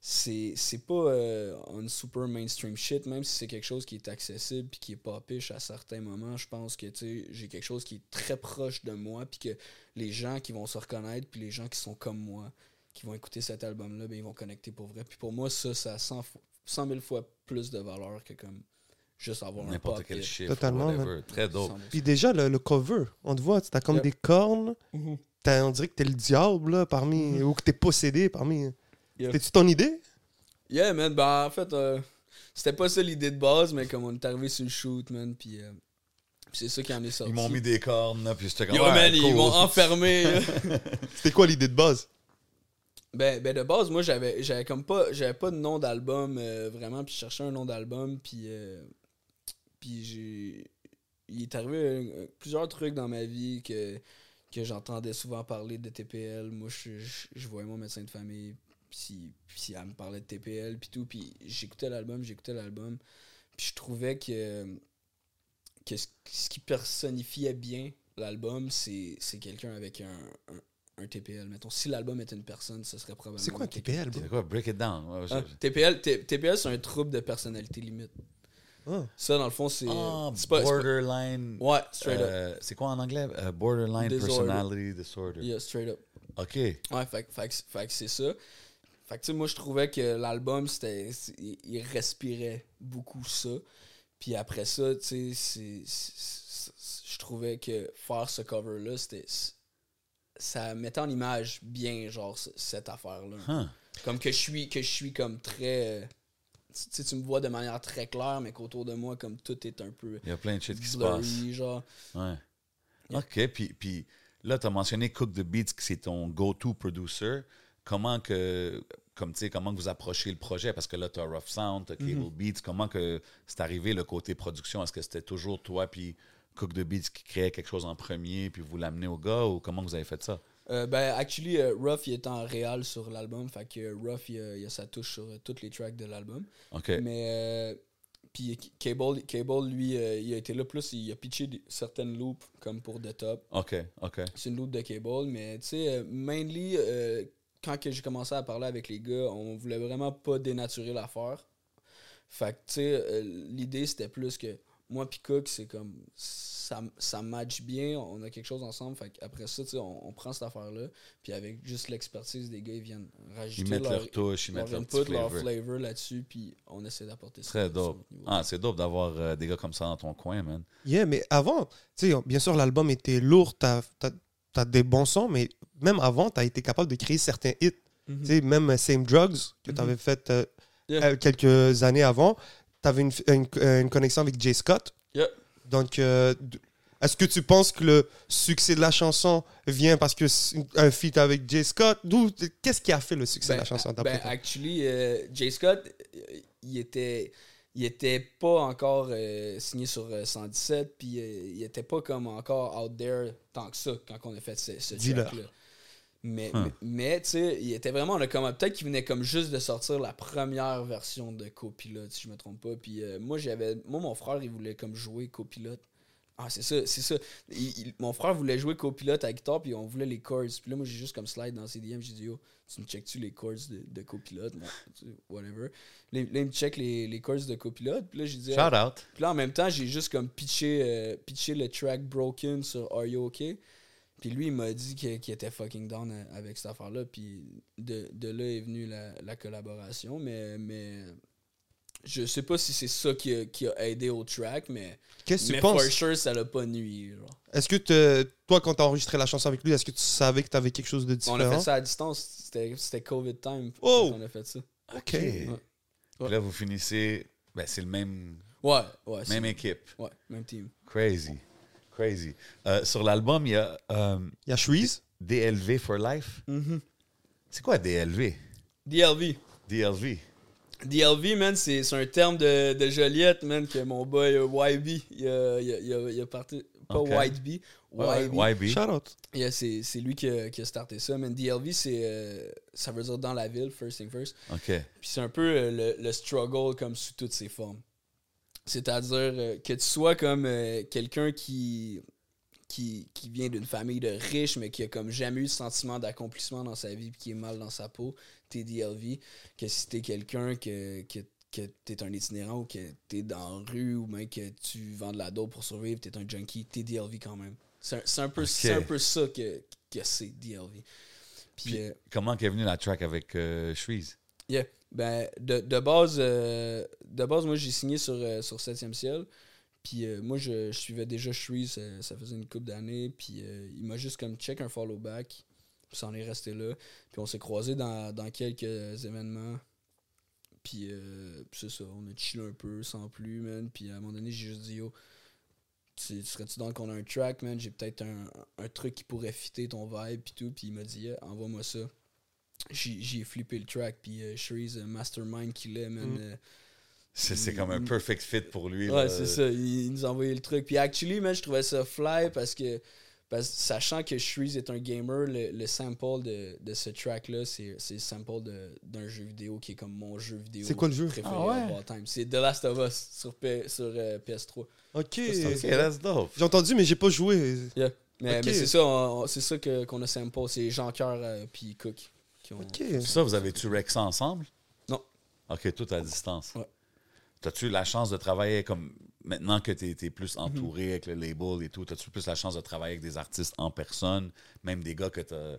c'est c'est pas euh, un super mainstream shit, même si c'est quelque chose qui est accessible puis qui est pas piche à certains moments. Je pense que j'ai quelque chose qui est très proche de moi puis que les gens qui vont se reconnaître puis les gens qui sont comme moi qui vont écouter cet album-là, ben, ils vont connecter pour vrai. Puis pour moi, ça, ça a 100, fo- 100 000 fois plus de valeur que comme juste avoir un N'importe pop quel chiffre, Totalement, whatever. Très dope. 100 000. Puis déjà, le, le cover, on te voit, t'as comme Yep. des cornes. Mhm. T'as- on dirait que t'es le diable là, parmi. Ou que t'es possédé parmi. Yep. C'était-tu ton idée? Yeah, man. Ben, en fait, euh, c'était pas ça l'idée de base, mais comme on est arrivé sur le shoot, man, puis euh, c'est ça qui en est sorti. Ils m'ont mis des cornes, là, puis j'étais comme. Yo, ouais, man, cool. ils m'ont enfermé. C'était quoi l'idée de base? ben, ben, de base, moi, j'avais j'avais comme pas j'avais pas de nom d'album, euh, vraiment, puis je cherchais un nom d'album, puis euh, puis j'ai... Il est arrivé euh, plusieurs trucs dans ma vie que, que j'entendais souvent parler de TPL. Moi, je, je, je voyais mon médecin de famille, puis, puis elle me parlait de TPL, puis tout. Puis j'écoutais l'album, j'écoutais l'album. Puis je trouvais que, que ce, ce qui personnifiait bien l'album, c'est c'est quelqu'un avec un, un, un TPL. Mettons, si l'album était une personne, ce serait probablement. C'est quoi un TPL, bro? C'est quoi, break it down? Ah, TPL, T- TPL c'est un trouble de personnalité limite. Ah. Ça, dans le fond, c'est. Ah, c'est pas- c'est pas- borderline. Ouais, straight up. euh, c'est quoi en anglais? Euh, borderline Disorder. personality disorder. Yeah, straight up. OK. Ouais, fait, fait, que- fait que c'est ça. Fait que, tu sais, moi, je trouvais que l'album, c'était. Il, respirait beaucoup ça. Puis après ça, tu sais, je trouvais que faire ce cover-là, c'était. Ça mettait en image bien, genre, ce- cette affaire-là. Huh. Comme que je suis, que je suis comme très. Tu tu me vois de manière très claire, mais qu'autour de moi, comme tout est un peu Il y a plein de shit qui se passe. genre. Ouais. Yeah. OK. Puis, puis là, tu as mentionné Cook the Beats, que c'est ton go-to producer. Comment que. Comme tu sais, comment que vous approchez le projet? Parce que là, tu as Rough Sound, tu as Cable Mm-hmm. Beats. Comment que c'est arrivé le côté production? Est-ce que c'était toujours toi puis Cook the Beats qui créait quelque chose en premier puis vous l'amenez au gars ou comment vous avez fait ça? Euh, ben, actually, euh, Ruff, il est en réel sur l'album. Fait que euh, Ruff, il a, il a sa touche sur euh, toutes les tracks de l'album. OK. Mais, euh, puis Cable, Cable, lui, euh, il a été là plus, il a pitché certaines loops comme pour The Top. OK. OK. C'est une loop de Cable, mais tu sais, mainly, quand que j'ai commencé à parler avec les gars, on voulait vraiment pas dénaturer l'affaire. Fait que, tu sais, euh, l'idée, c'était plus que moi puis Cook, c'est comme ça, ça match bien, on a quelque chose ensemble. Fait après ça, tu sais, on, on prend cette affaire-là, puis avec juste l'expertise des gars, ils viennent rajouter Ils mettent leur, leur touche, ils leur mettent leur input, petit leur flavor. flavor là-dessus, puis on essaie d'apporter ça. Très dope. Ah, c'est dope d'avoir euh, des gars comme ça dans ton coin, man. Yeah, mais avant, tu sais, bien sûr, l'album était lourd, t'as as, des bons sons, mais même avant, t'as été capable de créer certains hits. Mhm. Tu sais, même euh, Same Drugs, que Mhm. t'avais fait euh, Yeah. euh, quelques années avant, t'avais une, une, une connexion avec Jay Scott. Yeah. Donc, euh, est-ce que tu penses que le succès de la chanson vient parce que un feat avec Jay Scott? D'où Qu'est-ce qui a fait le succès de la chanson d'après ben, actually, euh, Jay Scott, il était, il était pas encore euh, signé sur euh, 117, puis euh, il était pas comme encore out there tant que ça quand on a fait ce, ce Dis-leur. track-là. Mais, Huh. mais, mais, tu sais, il était vraiment, a comme, peut-être qu'il venait comme juste de sortir la première version de Copilote, si je me trompe pas. Puis euh, moi, j'avais, moi, mon frère, il voulait comme jouer Copilote. Ah, c'est ça, c'est ça. Il- il- mon frère voulait jouer copilote à guitare, puis on voulait les chords. Puis là, moi, j'ai juste comme slide dans CDM, j'ai dit, yo, tu me checkes-tu les chords de, de copilote? Whatever. Là, là, il me check les, les chords de copilote. Puis là, j'ai dit, Shout out. puis là, en même temps, j'ai juste comme pitché, euh, pitché le track Broken sur Are You OK? Puis lui, il m'a dit qu'il était fucking down a- avec cette affaire-là. Puis de, de là est venue la, la collaboration. Mais, mais je sais pas si c'est ça qui a, qui a aidé au track, mais, Qu'est-ce que mais tu penses? for sure, ça l'a pas nuit. genre. Est-ce que te- toi, quand tu as enregistré la chanson avec lui, est-ce que tu savais que tu avais quelque chose de On différent? a fait ça à distance. C'était COVID time. Oh! On a fait ça. Ok. Puis là, vous finissez. Ben, c'est le même, Ouais, ouais. même équipe. Ouais, même team. Crazy. Crazy. Euh, sur l'album, il y a euh, Il y a Shreeze. DLV for Life. C'est quoi DLV? DLV. DLV. DLV, man, c'est c'est un terme de, de Joliette, man, que mon boy euh, YB, il a, il a, il a, il a parti. Pas Ok. YB, YB. YB. Shout out. Yeah, c'est c'est lui qui a, qui a starté ça, man. DLV, c'est. euh, ça veut dire dans la ville, first thing first. OK. Puis c'est un peu le, le struggle comme sous toutes ses formes. C'est-à-dire euh, que tu sois comme euh, quelqu'un qui, qui, qui vient d'une famille de riches, mais qui a comme jamais eu le sentiment d'accomplissement dans sa vie, puis qui est mal dans sa peau, t'es DLV. Que si t'es quelqu'un que, que, que t'es un itinérant ou que t'es dans la rue ou même que tu vends de la dope pour survivre, t'es un junkie, t'es DLV quand même. C'est un, c'est un, peu- c'est un peu ça que, que c'est DLV. Puis, Puis, euh, comment est venue la track avec euh, Shreeze? Yeah. Ben, de, de base, euh, de base, moi, j'ai signé sur, euh, sur 7e ciel. Puis euh, moi, je, suivais déjà Shreeze, ça, ça faisait une couple d'années. Puis euh, il m'a juste comme check un follow back. Puis ça en est resté là. Puis on s'est croisés dans, dans quelques événements. Puis euh, c'est ça, on a chillé un peu sans plus, man. Puis à un moment donné, j'ai juste dit, yo, tu, tu serais-tu dans qu'on a un track, man? J'ai peut-être un, un truc qui pourrait fitter ton vibe, puis tout. Puis il m'a dit, envoie-moi ça j'ai flippé le track puis euh, euh, mastermind qu'il est man Mm. euh, C'est c'est comme un perfect fit pour lui. ouais c'est ça il, il nous a envoyé le truc puis actually man je trouvais ça fly parce que parce, sachant que Shreeze est un gamer le, le sample de, de ce track là c'est c'est le sample de- d'un jeu vidéo qui est comme mon jeu vidéo C'est quoi le jeu? préféré Ah ouais? of all time c'est The Last of Us sur, P- sur euh, PS3 Ok. c'est OK, that's dope. J'ai entendu, mais j'ai pas joué. Yeah. mais, mais c'est ça c'est ça que- qu'on a sample c'est Jean Coeur euh, puis Cook qui ont. Ça, vous avez-tu rec ça ensemble? Non. OK, tout à distance. Ouais. T'as-tu eu la chance de travailler comme. Maintenant que tu es, plus Mhm. entouré avec le label et tout, as-tu plus la chance de travailler avec des artistes en personne, même des gars que t'as.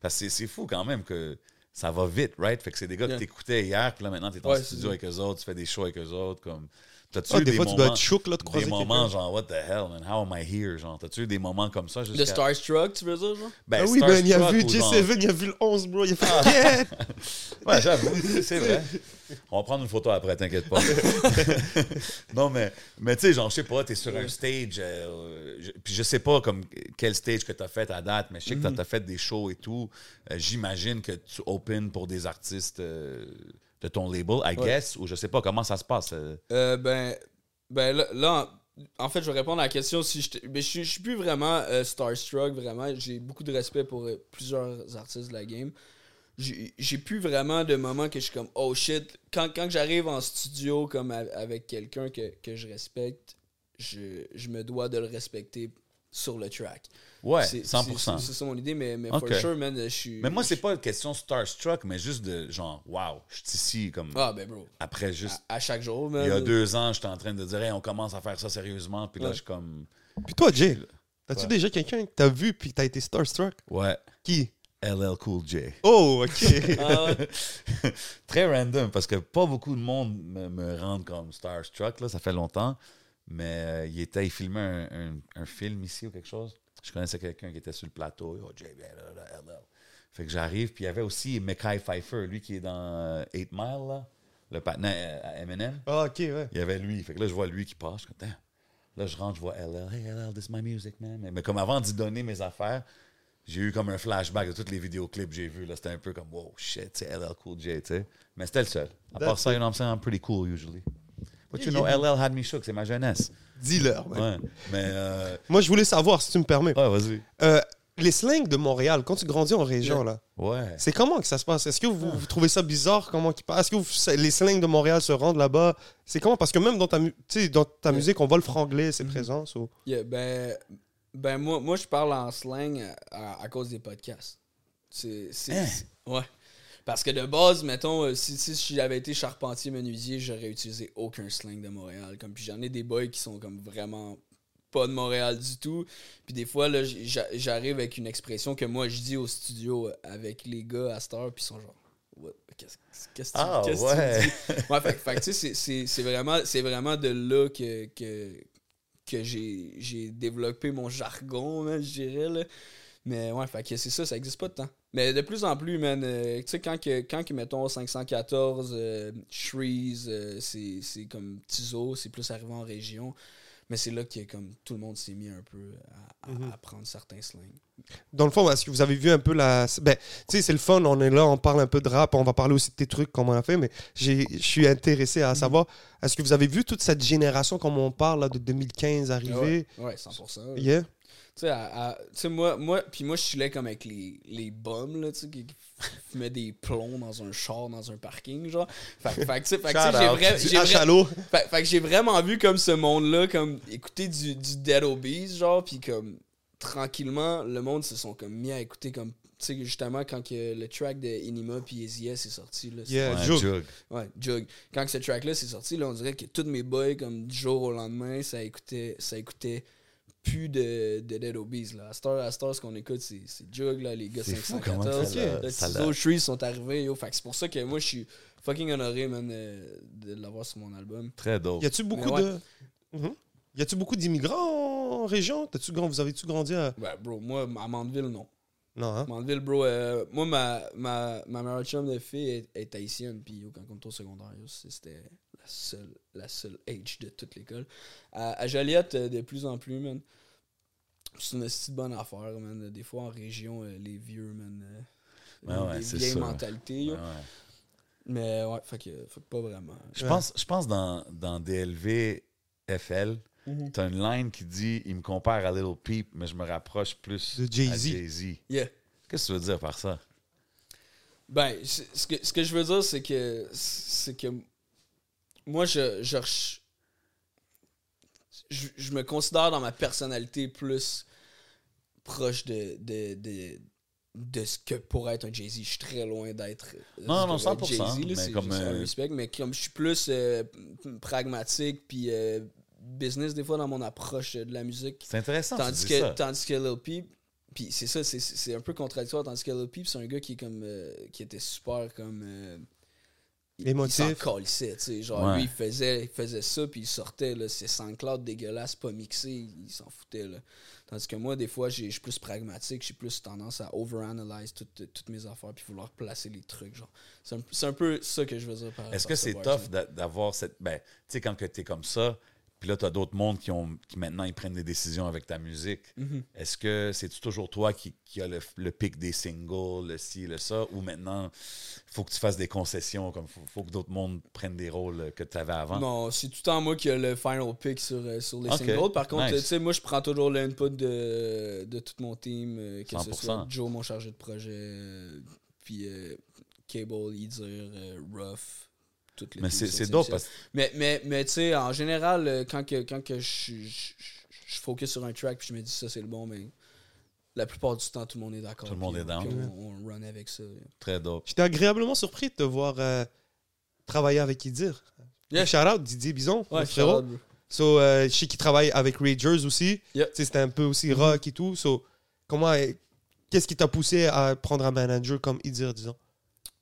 Parce que c'est- fou quand même que ça va vite, right? Fait que c'est des gars Yeah. que t'écoutais hier, puis là maintenant t'es en Ouais, studio avec eux autres, tu fais des shows avec eux autres. Comme... T'as-tu Ah, eu des des, fois, tu moments, dois être choqué là, de des croiser moments quelqu'un. genre, what the hell, man? How am I here? Genre, t'as-tu eu des moments comme ça jusqu'à. Starstruck tu veux dire genre? Ben, Ah oui, man, il a vu ou genre- J7, il a vu le 11, bro. Il a fait Yeah! Ouais, j'avoue, c'est vrai. On va prendre une photo après, t'inquiète pas. non, mais, mais tu sais, genre, je sais pas, t'es sur un stage, euh, je- puis je sais pas comme quel stage que t'as fait à date, mais je sais que Mhm. t'as fait des shows et tout. Euh, J'imagine que tu open pour des artistes euh, de ton label, I Ouais. guess, ou je sais pas comment ça se passe. euh? Euh, ben, ben là, là, en, fait, je vais répondre à la question si je ben, je suis- je suis plus vraiment euh, starstruck, vraiment. J'ai beaucoup de respect pour euh, plusieurs artistes de la game. J'ai plus vraiment de moments que je suis comme oh shit. Quand, quand j'arrive en studio comme avec quelqu'un que, que je respecte, je, je me dois de le respecter sur le track. Ouais, C'est- 100%. C'est c'est ça mon idée, mais, mais Ok. for sure, man, je suis. Mais moi, c'est pas une question starstruck, mais juste de genre, wow, je suis ici comme. Ah, ben, bro. Après, juste. À, à chaque jour, man. Il y a deux ans, j'étais en train de dire, hey, on commence à faire ça sérieusement. Puis là, Ouais. je suis comme. Puis toi, Jay, t'as-tu Ouais. déjà quelqu'un que t'as vu puis que t'as été starstruck? Ouais, Qui? LL Cool J. Oh, ok. Ah. Très random parce que pas beaucoup de monde me, me rendent comme starstruck, là, ça fait longtemps. Mais euh, il était, il filmait un, un- un film ici ou quelque chose. Je connaissais quelqu'un qui était sur le plateau. LL. Fait que j'arrive, puis il y avait aussi Mekai Pfeiffer, lui qui est dans euh, 8 Mile, là, le partenaire à Eminem. Ah, ok, ouais. Il y avait lui. Fait que là, je vois lui qui passe. Je. Là, je rentre, je vois LL. Hey, LL, this is my music, man. Mais, mais comme avant d'y donner mes affaires, j'ai eu comme un flashback de tous les vidéoclips que j'ai vus. là. C'était un peu comme, wow, shit, c'est LL Cool J, tu sais. Mais c'était le seul. À part ça, you know what I'm saying? I'm pretty cool usually. But you know. LL had me shook, c'est ma jeunesse. Dis-leur. man. Ouais. Mais, euh, Moi, je voulais savoir, si tu me permets. ouais, vas-y. Euh, les slangs de Montréal, quand tu grandis en région, là, Ouais. c'est comment que ça se passe? Est-ce que vous, vous trouvez ça bizarre? Comment? Est-ce que vous- les slangs de Montréal se rendent là-bas? C'est comment? Parce que même dans ta, mu- dans ta musique, on voit le franglais, c'est présent. so- Yeah, ben, ben moi, moi, je parle en slang à, à cause des podcasts. C'est. Hein? c'est- Ouais. Parce que de base, mettons, euh, si, si j'avais été charpentier menuisier, j'aurais utilisé aucun slang de Montréal. Comme, puis j'en ai des boys qui sont comme vraiment pas de Montréal du tout. Puis des fois, là, j'a- j'arrive avec une expression que moi je dis au studio avec les gars à cette heure, puis ils sont genre. What? Qu'est-ce que tu Ah, tu ouais. me dis? Ouais, fait, fait tu sais, c'est- vraiment, vraiment de là que, que, que j'ai développé mon jargon, man, je dirais. Là. Mais ouais, fait que c'est ça, ça existe pas de temps. Mais de plus en plus, man, euh, tu sais, quand, que, quand que, mettons, 514, euh, Shreeze, euh, c'est c'est comme Tizo, c'est plus arrivé en région. Mais c'est là que comme tout le monde s'est mis un peu à, à- Mhm. à prendre certains slangs. Dans le fond, est-ce que vous avez vu un peu la. Ben, tu sais, c'est le fun, on est là, on parle un peu de rap, on va parler aussi de tes trucs, comment on a fait, mais j'ai- je suis intéressé à savoir, est-ce que vous avez vu toute cette génération, comme on parle, là, de 2015 arriver? Ouais, ouais 100%. Yeah. Tu sais, moi, moi, puis moi, je suis là comme avec les, les bums, là, tu sais, qui fumaient des plombs dans un char, dans un parking, genre. Fait, que- fait que, tu sais, j'ai out. vra- Du j'ai vra- H-Allo. fait, fait que j'ai vraiment vu comme ce monde-là, comme écouter du, du Dead Obies, genre, puis comme tranquillement, le monde se sont comme mis à écouter comme, tu sais, justement, quand que le track de Inima puis Easy S est sorti, là. c'est- Yeah, Ouais, Jug. Jug. Ouais, Jug. Quand que ce track-là c'est sorti, là, on dirait que tous mes boys, comme du jour au lendemain, ça écoutait, ça écoutait plus de, de Dead Obies. Là. À Star, à Star, ce qu'on écoute, c'est c'est Jug, là, les gars C'est fou 514. comment ça l'a- Le ça Tizo, l'a- Shreeze sont arrivés. Yo. Fait que c'est pour ça que moi, je suis fucking honoré, man, euh, de l'avoir sur mon album. Très dope. Y a-tu beaucoup de. Mhm. Y a-tu beaucoup d'immigrants en région? T'as-tu grand- Vous avez-tu grandi à. Ouais, bro, moi, à Mandeville, non. Non, hein? Mandeville, bro, euh, moi, ma, ma, ma meilleure chum de fille est, est haïtienne, puis quand on était au secondaire, yo, c'était seule, la seule age de toute l'école. À, à Joliette, euh, de plus en plus, man. C'est une petite bonne affaire, man. Des fois, en région, euh, les vieux, man. euh, Ouais, c'est vieilles ça. mentalités. Ouais. Mais ouais, fait que, fait que pas vraiment. Je Ouais. pense, je pense dans, dans DLV FL, Mhm. tu as une line qui dit Il me compare à Little Peep, mais je me rapproche plus De Jay-Z. à Jay-Z. Yeah. Qu'est-ce que tu veux dire par ça? Ben, ce que, ce que je veux dire, c'est que c'est que moi, je, je, je, je me considère dans ma personnalité plus proche de, de, de, de ce que pourrait être un Jay-Z. Je suis très loin d'être Non, non, que pourrait être 100%, Jay-Z, mais c'est comme, juste un euh, respect, mais comme je suis plus euh, pragmatique puis euh, business des fois dans mon approche de la musique. C'est intéressant. Tandis dis que, ça. tandis que Lil Peep, puis c'est ça, c'est- c'est un peu contradictoire. Tandis que Lil Peep, c'est un gars qui est comme euh, qui était super comme. euh, Émotif. Il s'en tu sais. Genre, Ouais. lui, il faisait, il faisait ça, puis il sortait, là, ses SoundCloud dégueulasses, pas mixés, il s'en foutait, là. Tandis que moi, des fois, j'ai- je suis plus pragmatique, j'ai plus tendance à overanalyze toutes, toutes mes affaires, puis vouloir placer les trucs, genre. C'est un, c'est un peu ça que je veux dire par Est-ce que ce c'est tough d'a- d'avoir cette. Ben, tu sais, quand tu es comme ça, puis là, tu as d'autres mondes qui, ont, qui maintenant ils prennent des décisions avec ta musique. Mhm. Est-ce que c'est toujours toi qui, qui a le, le pic des singles, le ci, le ça, ou maintenant, il faut que tu fasses des concessions, comme faut, faut que d'autres mondes prennent des rôles que tu avais avant? Non, c'est tout le temps moi qui ai le final pick sur, euh, sur les singles. Par contre, nice. tu sais, moi, je prends toujours l'input de, de tout mon team, euh, que ce 100%. soit Joe, mon chargé de projet, euh, puis euh, Cable, Eazer, euh, Ruff, toutes les Mais c'est dope parce Mais, mais, mais tu sais, en général, euh, quand que, quand que je, je, je focus sur un track puis je me dis ça, c'est le bon, mais la plupart du temps, tout le monde est d'accord. Tout le monde est down. puis On, on run avec ça. très dope. J'étais agréablement surpris de te voir euh, travailler avec Idir. Yeah. Shout out Didier Bison, Ouais, frérot. shout out, bro. So, euh, je sais qu'il travaille avec Ragers aussi. Yeah. Tu sais, C'était un peu aussi rock et tout. So, comment, qu'est-ce qui t'a poussé à prendre un manager comme Idir, disons?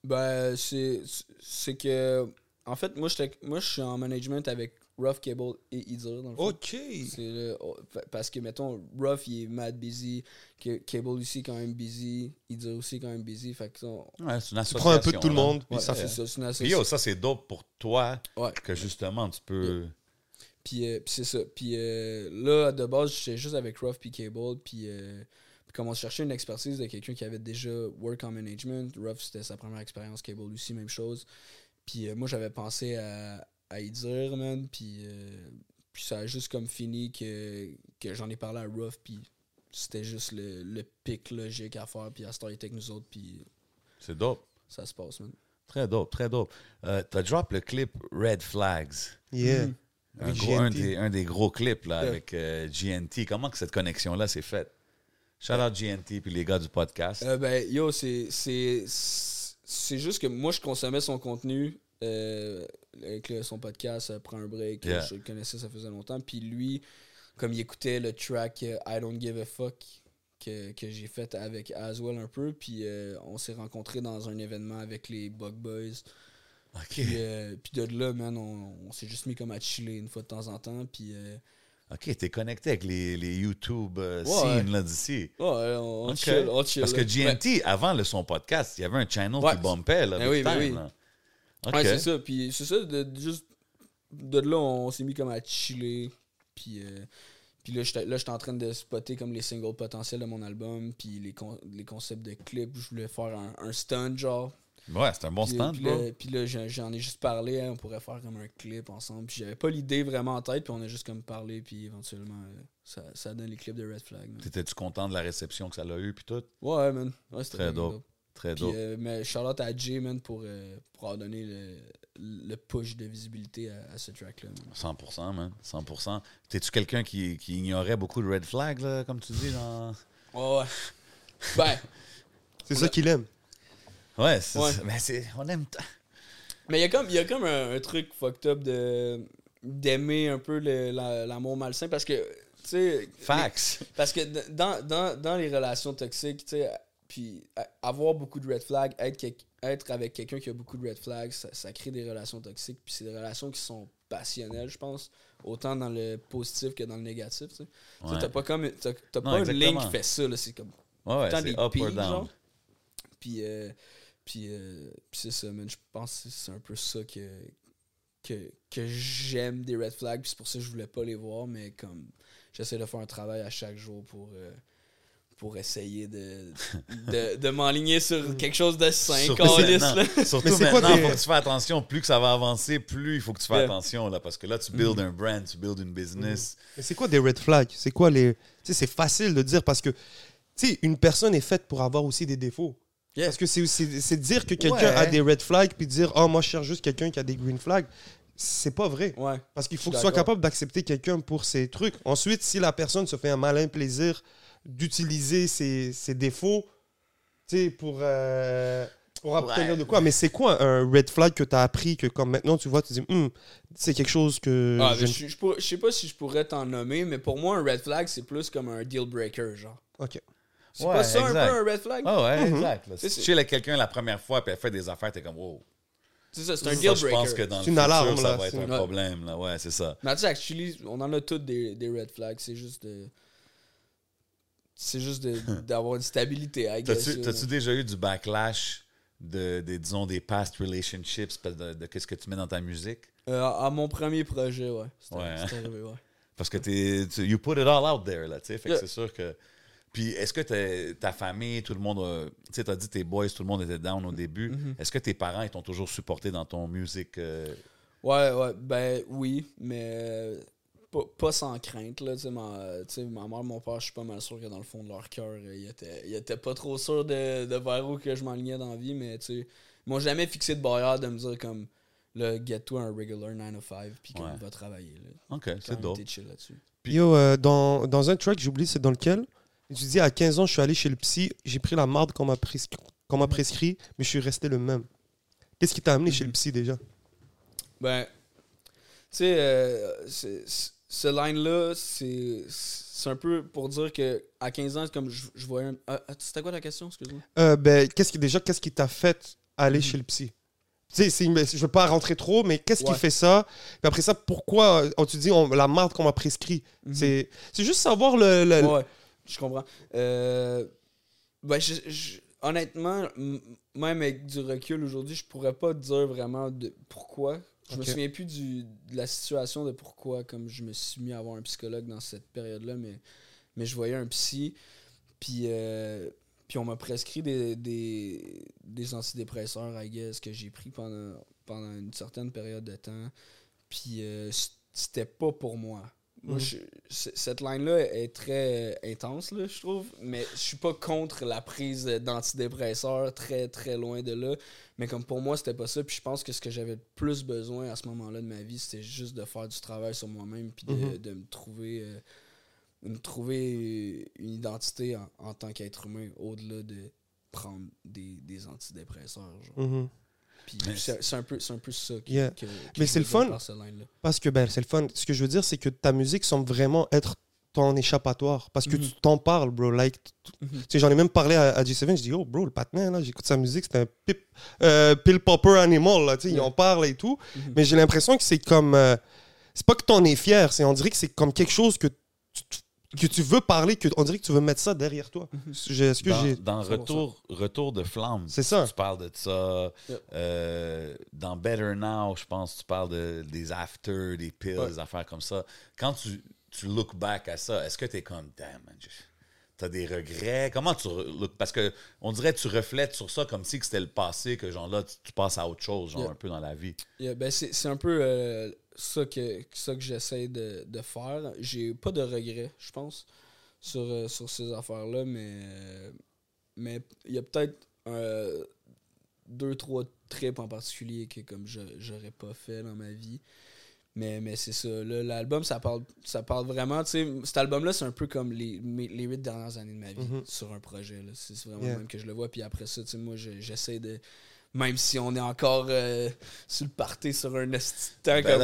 Ben, c'est c'est que. En fait, moi, je suis en management avec Rough Cable et Idir. Dans le fond. Ok. Le- oh, parce que, mettons, Rough, il est mad busy. Cable aussi, quand même busy. Idir aussi, quand même busy. Fait que on- Ouais, c'est une Tu prends un peu de tout le monde, puis ouais, ça c'est ça, c'est une Puis association. ça c'est dope pour toi Ouais. que justement tu peux. Puis, euh, puis c'est ça. Puis euh, là, de base, j'étais juste avec Ruff puis Cable. Puis, euh, puis comme on cherchait une expertise de quelqu'un qui avait déjà work en management, Ruff, c'était sa première expérience. Cable aussi, même chose. Puis euh, moi, j'avais pensé à, à y dire, man. Puis, euh, puis ça a juste comme fini que, que j'en ai parlé à Ruff. Puis c'était juste le, le pic logique à faire. Puis à Star avec nous autres. Puis C'est dope. ça se passe, man. Très dope, très dope. Euh, T'as drop le clip Red Flags. Yeah. Mhm. Un, gros- des, un des gros clips là, Yeah. avec euh, GNT. Comment que cette connexion-là s'est faite? Shout out GNT puis les gars du podcast. Euh, ben, yo, c'est. C'est juste que moi, je consommais son contenu euh, avec le- son podcast, euh, Prends un break. Yeah. Je le connaissais, ça faisait longtemps. Puis lui, comme il écoutait le track euh, I Don't Give a Fuck que, que j'ai fait avec Aswell un peu, puis euh, on s'est rencontrés dans un événement avec les Bug Boys. Puis, euh, puis de là, man, on, on s'est juste mis comme à chiller une fois de temps en temps. Puis. OK, t'es connecté avec les, les YouTube euh, Ouais. scenes d'ici. ouais, on, chill, on chill. Parce que GNT, avant le son podcast, il y avait un channel qui bumpait là, Ben oui, time, oui. là. OK. Ouais, c'est ça. Puis c'est ça, de, de juste. De là, on s'est mis comme à chiller. Puis, euh, puis là, j'étais là, j'étais en train de spotter comme les singles potentiels de mon album. Puis les, con- les concepts de clips. Je voulais faire un, un stunt, genre. Ouais, c'est un bon Puis, stand, puis là, puis là, j'en j'en ai juste parlé. hein, on pourrait faire comme un clip ensemble. Puis j'avais pas l'idée vraiment en tête. Puis on a juste comme parlé. Puis éventuellement, euh, ça, ça donne les clips de Red Flag. man. T'étais-tu content de la réception que ça l'a eu puis tout? Ouais, man. Ouais, c'était Très dope. Très Puis, dope. euh, mais Charlotte à Jay, man, pour, euh, pour avoir donné le, le push de visibilité à, à ce track-là. man. 100%, man. 100%. T'es-tu quelqu'un qui, qui ignorait beaucoup de red flags, là, comme tu dis? Dans... Ouais, ouais. Ben, C'est ça qu'il aime. Ouais, c'est, Ouais. mais c'est, on aime... t- mais il y a comme, y a comme un, un truc fucked up de d'aimer un peu le- la- l'amour malsain parce que, tu sais... Facts. Parce que dans, dans, dans les relations toxiques, tu sais, puis avoir beaucoup de red flags, être, être avec quelqu'un qui a beaucoup de red flags, ça, ça crée des relations toxiques. Puis c'est des relations qui sont passionnelles, je pense, autant dans le positif que dans le négatif. Tu sais. Ouais. T'as pas, comme, t'as, t'as Non, pas une ligne exactement. qui fait ça, là, c'est comme Ouais, ouais, c'est des up or down. genre. Puis, euh, puis, euh, puis c'est ça, man. Je pense que c'est un peu ça que, que, que j'aime des red flags. Puis c'est pour ça que je voulais pas les voir, mais comme j'essaie de faire un travail à chaque jour pour, euh, pour essayer de, de, de m'enligner sur quelque chose de sain, Surtout maintenant, là. surtout Mais c'est quoi maintenant, tes- faut que tu fais attention. Plus que ça va avancer, plus il faut que tu fasses Yeah. attention. Là, parce que là, tu builds un brand, tu builds une business. Mais c'est quoi des red flags? C'est quoi les. Tu sais, c'est facile de dire parce que, tu sais, une personne est faite pour avoir aussi des défauts. Yeah. Parce que c'est dire que quelqu'un Ouais. a des red flags puis dire, oh, moi, je cherche juste quelqu'un qui a des green flags. C'est pas vrai. Ouais. Parce qu'il faut que tu sois capable d'accepter quelqu'un pour ses trucs. Ensuite, si la personne se fait un malin plaisir d'utiliser ses, ses défauts, tu sais, pour, euh, pour obtenir Ouais. de quoi. Mais c'est quoi un red flag que tu as appris que comme maintenant tu vois, tu dis, Hum, c'est quelque chose que. Ah, je je, je sais pas si je pourrais t'en nommer, mais pour moi, un red flag, c'est plus comme un deal breaker, genre. Ok. C'est Ouais, pas ça exact. un peu un red flag? Ah ouais, exact. là. C'est- Si tu chilles avec quelqu'un la première fois puis elle fait des affaires, t'es comme, wow. C'est ça, c'est un Ça, deal je breaker. pense que dans le futur, alarme, ça là. va être un problème. Là. Ouais, c'est ça. Mais tu sais, actually, on en a tous des, des red flags. C'est juste de. C'est juste d'avoir une stabilité, I guess, T'as-tu déjà eu du backlash de, des, disons, des past relationships, de, de qu'est-ce que tu mets dans ta musique? Euh, à mon premier projet, ouais. C'était Ouais, arrivé, ouais. Parce que t'es, tu, you put it all out there, là, tu sais. Fait que Yeah. c'est sûr que. Puis est-ce que ta famille, tout le monde, tu sais, t'as dit tes boys, tout le monde était down au début. Mhm. Est-ce que tes parents, ils t'ont toujours supporté dans ton musique? euh, Ouais, ouais, ben oui, mais euh, pas, pas sans crainte, là. Tu sais, ma, mère, mon père, je suis pas mal sûr que dans le fond de leur cœur, euh, ils étaient, ils étaient pas trop sûrs de, de vers où que je m'enlignais dans la vie, mais tu sais, ils m'ont jamais fixé de barrière de me dire comme là, get-toi un regular 9 to 5, puis qu'on Ouais. va travailler. Là. OK, c'est dope. chill là-dessus. Puis- Yo, euh, dans, dans un track, j'ai oublié c'est dans lequel? Tu dis à 15 ans, je suis allé chez le psy, j'ai pris la marde qu'on m'a prescrit, m'a prescrit, mais je suis resté le même. Qu'est-ce qui t'a amené chez le psy déjà? Ben, tu sais, euh, ce line-là, c'est un peu pour dire que à 15 ans, comme je, je voyais un. Ah, ah, C'était quoi ta question, excuse-moi? Euh, ben, qu'est-ce qui déjà, qu'est-ce qui t'a fait aller Mhm. chez le psy? Tu sais, je veux pas rentrer trop, mais qu'est-ce qui fait ça? Puis après ça, pourquoi euh, tu dis on- la marde qu'on m'a prescrit? C'est c'est juste savoir le. le- Ouais, je comprends. Euh, ben, je- je- honnêtement, même avec du recul aujourd'hui, je pourrais pas dire vraiment de pourquoi. Je me Ok. souviens plus du, de la situation de pourquoi, comme je me suis mis à avoir un psychologue dans cette période-là, mais, mais je voyais un psy, puis, euh, puis on m'a prescrit des, des, des antidépresseurs, I guess, que j'ai pris pendant, pendant une certaine période de temps, puis euh, c'était pas pour moi. Moi, je- c- cette line-là est très intense, là, je trouve, mais je suis pas contre la prise d'antidépresseurs, très très loin de là. Mais comme pour moi, c'était pas ça. Puis je pense que ce que j'avais le plus besoin à ce moment-là de ma vie, c'était juste de faire du travail sur moi-même, puis de, Mhm. de me trouver, euh, de me trouver une identité en, en tant qu'être humain, au-delà de prendre des, des antidépresseurs. genre. Mhm. Puis c'est un peu, c'est un peu ça que, Yeah. que- que Mais c'est le fun. ce. Parce que ben, c'est le fun. Ce que je veux dire, c'est que ta musique semble vraiment être ton échappatoire. Parce que Mhm. tu t'en parles, bro. Like, Mhm. j'en ai même parlé à, à G7. Je dis, oh, bro, le patin, là, j'écoute sa musique, c'est un pip, euh, pill popper animal. Là, tu sais, Il en parle et tout. Mhm. Mais j'ai l'impression que c'est comme. euh, c'est pas que t'en es fier, c'est on dirait que c'est comme quelque chose que que tu veux parler, que on dirait que tu veux mettre ça derrière toi. Mhm. Est-ce que Dans, j'ai. dans 100%. retour, retour de flamme, C'est ça. tu parles de ça. Yep. Euh, dans Better Now, je pense que tu parles de, des after, des pills, Ouais. des affaires comme ça. Quand tu, tu look back à ça, est-ce que tu es comme, damn, man, tu as des regrets? Comment tu look? Parce que on dirait que tu reflètes sur ça comme si c'était le passé, que genre là, tu, tu passes à autre chose, genre un peu dans la vie. Yeah, ben c'est c'est un peu euh, ça que, ça que j'essaie de, de faire. J'ai pas de regrets, je pense, sur, euh, sur ces affaires-là, mais mais il y a peut-être euh, deux, trois trips en particulier que comme je j'aurais pas fait dans ma vie. Mais, mais c'est ça. L'album, ça parle, ça parle vraiment. Cet album-là, c'est un peu comme les, mes- les huit dernières années de ma vie Mhm. sur un projet. C'est vraiment Yeah. le même que je le vois. Puis après ça, moi, je- j'essaie de. Même si on est encore euh, sur le party sur un temps, Ben comme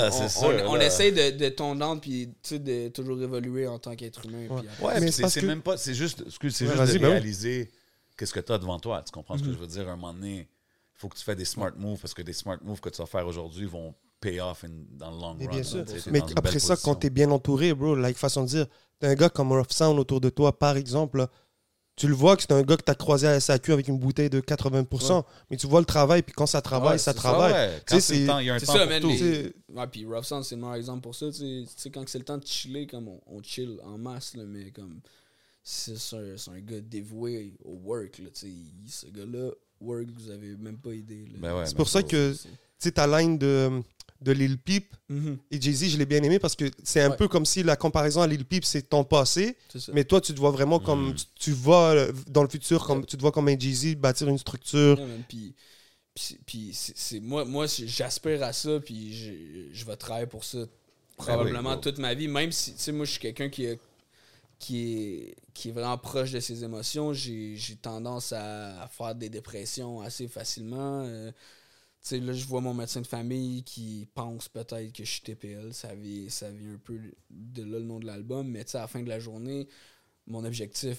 on, essaie de, de tondre puis tu de toujours évoluer en tant qu'être humain. Ouais. puis Ouais, Mais c'est que- même pas, c'est juste, excuse, c'est Ouais, juste de ben oui. réaliser qu'est-ce que tu as devant toi. Tu comprends ce que Mhm. je veux dire? À un moment donné, il faut que tu fais des smart moves parce que des smart moves que tu vas faire aujourd'hui vont pay off in- dans le long Mais run. bien sûr. tu Mais après ça, quand position. t'es bien entouré, bro, like façon de dire, t'as un gars comme Rough Sound autour de toi, par exemple, là, tu le vois que c'est un gars que t'as croisé à la SAQ avec une bouteille de 80%, mais tu vois le travail, puis quand ça travaille, Ouais, ça c'est ça, travaille. Ouais, Tu quand sais, c'est temps, il y a un temps ça, pour man, tout. les- C'est- Ouais, puis Rough Sound, c'est le meilleur exemple pour ça. Tu sais- tu quand c'est le temps de chiller, comme on, on chill en masse, là, mais comme c'est un, c'est un gars dévoué au work. Là, tu il- ce gars-là, work, vous avez même pas idée. Ben ouais, C'est pour ça que, tu sais, ta line de, de Lil Peep Mhm, et Jay-Z, je l'ai bien aimé parce que c'est un Ouais. peu comme si la comparaison à Lil Peep, c'est ton passé, mais toi, tu te vois vraiment comme, Mm. tu, tu vas euh, dans le futur, comme, tu te vois comme un Jay-Z bâtir une structure. Puis, puis, puis c'est, moi, moi c'est- j'aspire à ça, puis je, je vais travailler pour ça probablement toute ma vie. Même si, tu sais, moi, je suis quelqu'un qui, est, qui est vraiment proche de ses émotions. J'ai, j'ai tendance à, à faire des dépressions assez facilement. Euh, sais, là, je vois mon médecin de famille qui pense peut-être que je suis TPL. Ça vient, ça vient un peu de là le nom de l'album. Mais à la fin de la journée, mon objectif,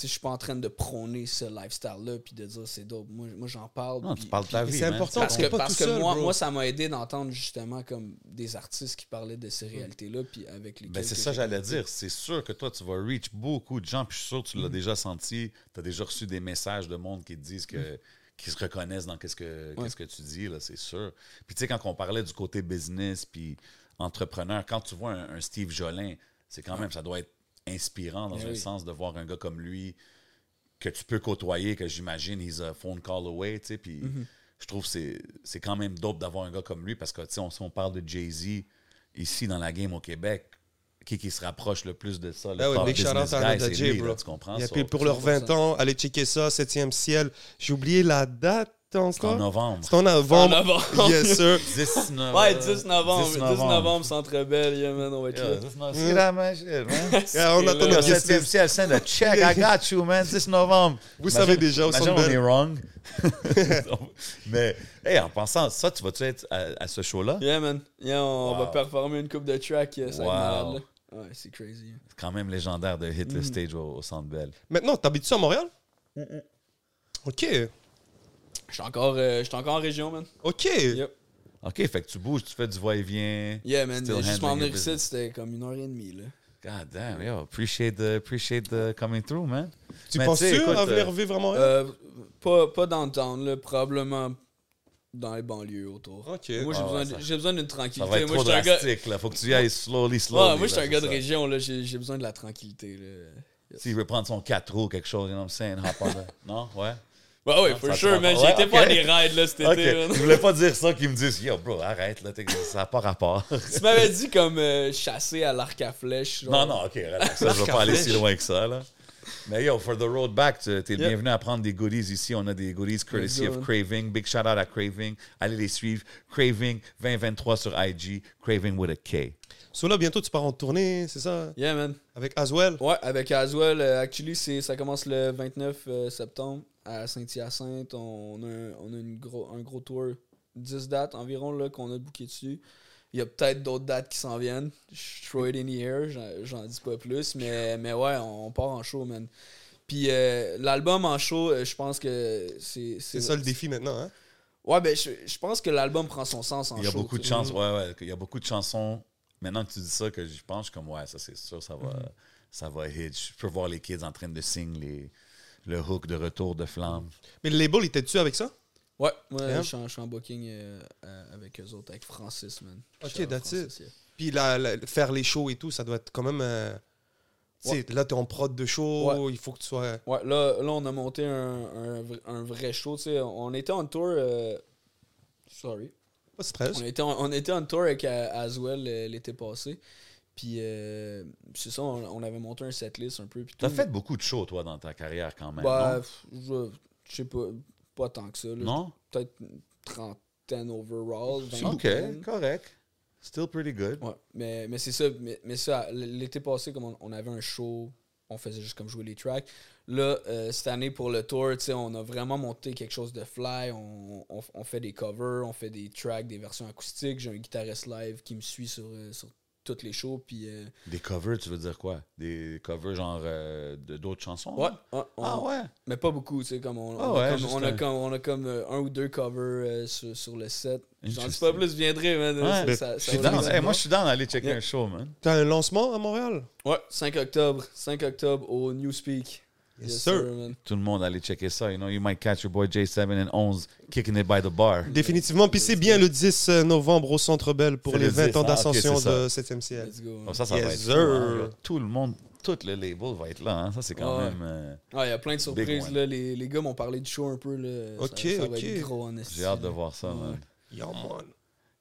je suis pas en train de prôner ce lifestyle-là puis de dire c'est dope. Moi, moi j'en parle. Non, tu parles de ta vie. c'est important, parce que, pas parce tout que seul, moi, bro. moi, ça m'a aidé d'entendre justement comme des artistes qui parlaient de ces réalités-là, puis avec lesquels. Ben, c'est ça j'allais dire. C'est sûr que toi, tu vas reach beaucoup de gens. Puis je suis sûr que tu Mm. l'as déjà senti. Tu as déjà reçu des messages de monde qui te disent que. Qui se reconnaissent dans qu'est-ce que. Ouais. qu'est-ce que tu dis, là, c'est sûr. Puis tu sais, quand on parlait du côté business puis entrepreneur, quand tu vois un, un Steve Jolin, c'est quand même, ça doit être inspirant dans Ben un oui. sens de voir un gars comme lui que tu peux côtoyer, que j'imagine, he's a phone call away, tu sais, puis Mm-hmm. je trouve que c'est, c'est quand même dope d'avoir un gars comme lui parce que, tu sais, on, si on parle de Jay-Z ici dans la game au Québec, qui qui se rapproche le plus de ça, le Ah top big shout-out business à c'est J, lui, bro. là, tu comprends? Et puis pour leurs 20 ans, allez checker ça, 7e ciel. J'ai oublié la date, T'es en novembre. C'est en novembre. En novembre. Yes, sir. 10 novembre. Ouais, 10 novembre. 10 10 novembre, Centre Bell, yeah, man, on va être Yeah, là. 10 novembre. C'est la magie, man. Yeah, on attend notre Yo, guest cette list. elle send a check. I got you, man. 10 novembre. Vous Imagine- savez déjà au Centre on Bell. est wrong. Mais, hey, en pensant, ça, tu vas-tu être à, à ce show-là? Yeah, man. Yeah, on Wow. va performer une coupe de track. euh, Ça Wow. Ouais, c'est crazy. C'est quand même légendaire de hit Mm. le stage au, au Centre Bell. Maintenant, t'habites-tu à Montréal? OK. J'étais encore, euh, j'étais encore en région, man. OK. Yep. OK, fait que tu bouges, tu fais du va-et-vient. Yeah, man. Still Juste m'en handling venir your ici, business. c'était comme une heure et demie, là. God damn, yo, appreciate the, appreciate the coming through, man. Tu Mais penses-tu tu sais, écoute, à venir euh, vivre à Montréal? Euh, pas, pas dans le town, là. Probablement dans les banlieues autour. OK. Moi, j'ai Ah besoin, ouais, ça- besoin d'une Ça tranquillité. va être moi, trop j'étais un gars... là. Faut que tu y ailles slowly, slowly. Ouais, moi, je suis un gars de ça. région, là. J'ai j'ai besoin de la tranquillité, là. S'il veut prendre son 4 roues, quelque chose, you know what I'm saying, hop on the- Non, ouais? Ouais, ouais, Ah, for ça sure, te man. rend- J'ai été ouais, faire ok. des rides, là, cet Ok, été, je voulais pas dire ça, qu'ils me disent, yo, bro, arrête, là, ça n'a pas rapport. Tu m'avais dit comme euh, chasser à l'arc à flèche. genre. non, non, ok, relax, ça, je vais pas aller si loin que ça, là. Mais yo, for the road back, tu es le Yeah. bienvenu à prendre des goodies ici. On a des goodies courtesy of. Craving. Big shout out à Craving. Allez les suivre. Craving 2023 sur IG. Craving with a K. So là, bientôt, tu pars en tournée, c'est ça? Yeah, man. Avec Aswell? Ouais, avec Aswell, euh, actually, c'est, ça commence le 29 euh, septembre à Saint-Hyacinthe. On a, un, on a une gros, un gros tour, 10 dates environ là, qu'on a booké dessus. Il y a peut-être d'autres dates qui s'en viennent. Je throw it in the air, j'en, dis pas plus, mais, mais ouais, on, part en show, man. Puis euh, l'album en show, euh, je pense que c'est. C'est ça le défi maintenant, hein? Ouais, ben je, je pense que l'album prend son sens en show. Il y a beaucoup de chansons. Ouais, ouais. Il y a beaucoup de chansons. Maintenant que tu dis ça, que pense, je suis comme, ouais, ça, c'est sûr, ça va, Mm-hmm. ça va hit. Je peux voir les kids en train de signer les, le hook de retour de flamme. Mais le label, il était-tu avec ça? Ouais, moi, Yeah. je, suis en, je suis en booking euh, euh, avec eux autres, avec Francis, man. Ok, that's Francis, it. yeah. Puis la- la- faire les shows et tout, ça doit être quand même... euh, tu sais, là, t'es en prod de show, il faut que tu sois... Ouais, là, là, on a monté un, un, vrai- un vrai show, tu sais. On était en tour... euh, Sorry. Pas de stress. On était, en, on était en tour avec Aswell l'été passé. Puis, euh, c'est ça, on, on avait monté un setlist un peu. Puis Tu as tout. fait beaucoup de shows, toi, dans ta carrière, quand même. Bah, je je sais pas, pas tant que ça. là. non? Peut-être une trentaine overall. OK, correct. Still pretty good. Ouais, mais, mais c'est ça. Mais, mais ça, l'été passé, comme on, on avait un show, on faisait juste comme jouer les tracks. Là, euh, cette année pour le tour, tu sais, on a vraiment monté quelque chose de fly. On, on, on fait des covers, on fait des tracks, des versions acoustiques. J'ai un guitariste live qui me suit sur, euh, sur toutes les shows. Puis, euh, Des covers, tu veux dire quoi? Des covers genre euh, de d'autres chansons? ouais, on- Ah ouais? mais pas beaucoup, tu sais, comme on, Ah on a ouais, comme, on, a un- comme, on a comme euh, un ou deux covers euh, sur, sur le set. J'en dis pas plus, je viendrai, man. Ouais. Ça- ça- Je ça suis va down. venir. Hey, moi, je suis down d'aller checker Yeah. un show, man. T'as un lancement à Montréal? Ouais, 5 octobre. 5 octobre au Newspeak. Yes, sir. man. Tout le monde allait checker ça. You know, you might catch your boy J7 and 11 kicking it by the bar. Définitivement. Puis c'est bien le 10 novembre au Centre Bell pour les le 20 10, ans ah, d'ascension de 7e ciel. Let's go. Oh, ça, ça va Yes, être sir. hein. Tout le monde, tout le label va être là. hein. Ça, c'est quand Ouais. même... euh, Ah, il y a plein de surprises. Là. Les, les gars m'ont parlé du show un peu. Là. Ok, ça, ça ok. J'ai hâte de voir ça, man. Yeah, man.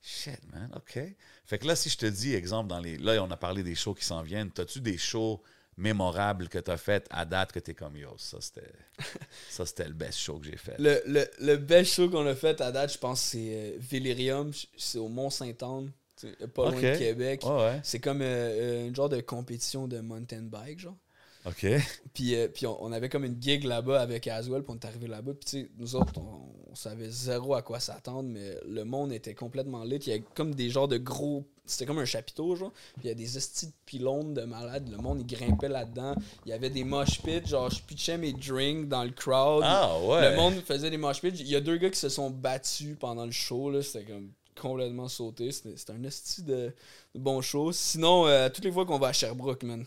Shit, man. OK. Fait que là, si je te dis, exemple, dans les... Là, on a parlé des shows qui s'en viennent. T'as-tu des shows mémorables que t'as fait à date que t'es comme, yo, ça, c'était... ça, c'était le best show que j'ai fait. Le, le, le best show qu'on a fait à date, je pense, c'est euh, Vélirium. C'est au Mont-Saint-Anne. tu Pas loin de Québec. Ouais. C'est comme euh, euh, une genre de compétition de mountain bike, genre. OK. Puis, euh, puis on, on avait comme une gig là-bas avec Aswell, puis on est arrivé là-bas. Puis, tu sais, nous autres, on, on savait zéro à quoi s'attendre, mais le monde était complètement lit. Il y avait comme des genres de gros. C'était comme un chapiteau, genre. Puis il y a des estis de pylônes de malades. Le monde, il grimpait là-dedans. Il y avait des mosh pits. Genre, je pitchais mes drinks dans le crowd. Ah, ouais. Le monde faisait des mosh pits. Il y a deux gars qui se sont battus pendant le show, là. C'était comme complètement sauté. C'était c'était un esti de, de bon show. Sinon, euh, toutes les fois qu'on va à Sherbrooke, man.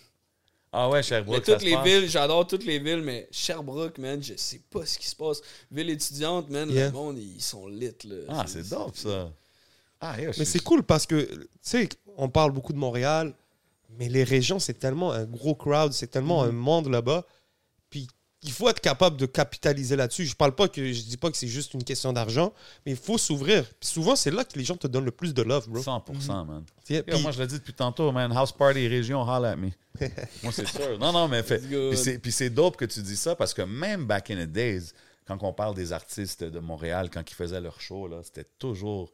Ah ouais, Mais Sherbrooke, ça toutes se les passe. villes, j'adore toutes les villes, mais Sherbrooke, man, je sais pas ce qui se passe. Ville étudiante, man, Yeah. le monde, ils sont lit, là. Ah, c'est dope, ça. Ah, Mais c'est cool parce que, tu sais, on parle beaucoup de Montréal, mais les régions, c'est tellement un gros crowd, c'est tellement un monde là-bas. Puis il faut être capable de capitaliser là-dessus. Je parle pas que je dis pas que c'est juste une question d'argent, mais il faut s'ouvrir. Puis souvent, c'est là que les gens te donnent le plus de love, bro. 100%, man. Tu sais, Yo, puis- moi, je l'ai dit depuis tantôt, man. House party, région, holla at me. moi, c'est sûr. Non, non, mais fait. Puis c'est- Puis c'est dope que tu dis ça parce que même back in the days, quand on parle des artistes de Montréal, quand ils faisaient leur show, là, c'était toujours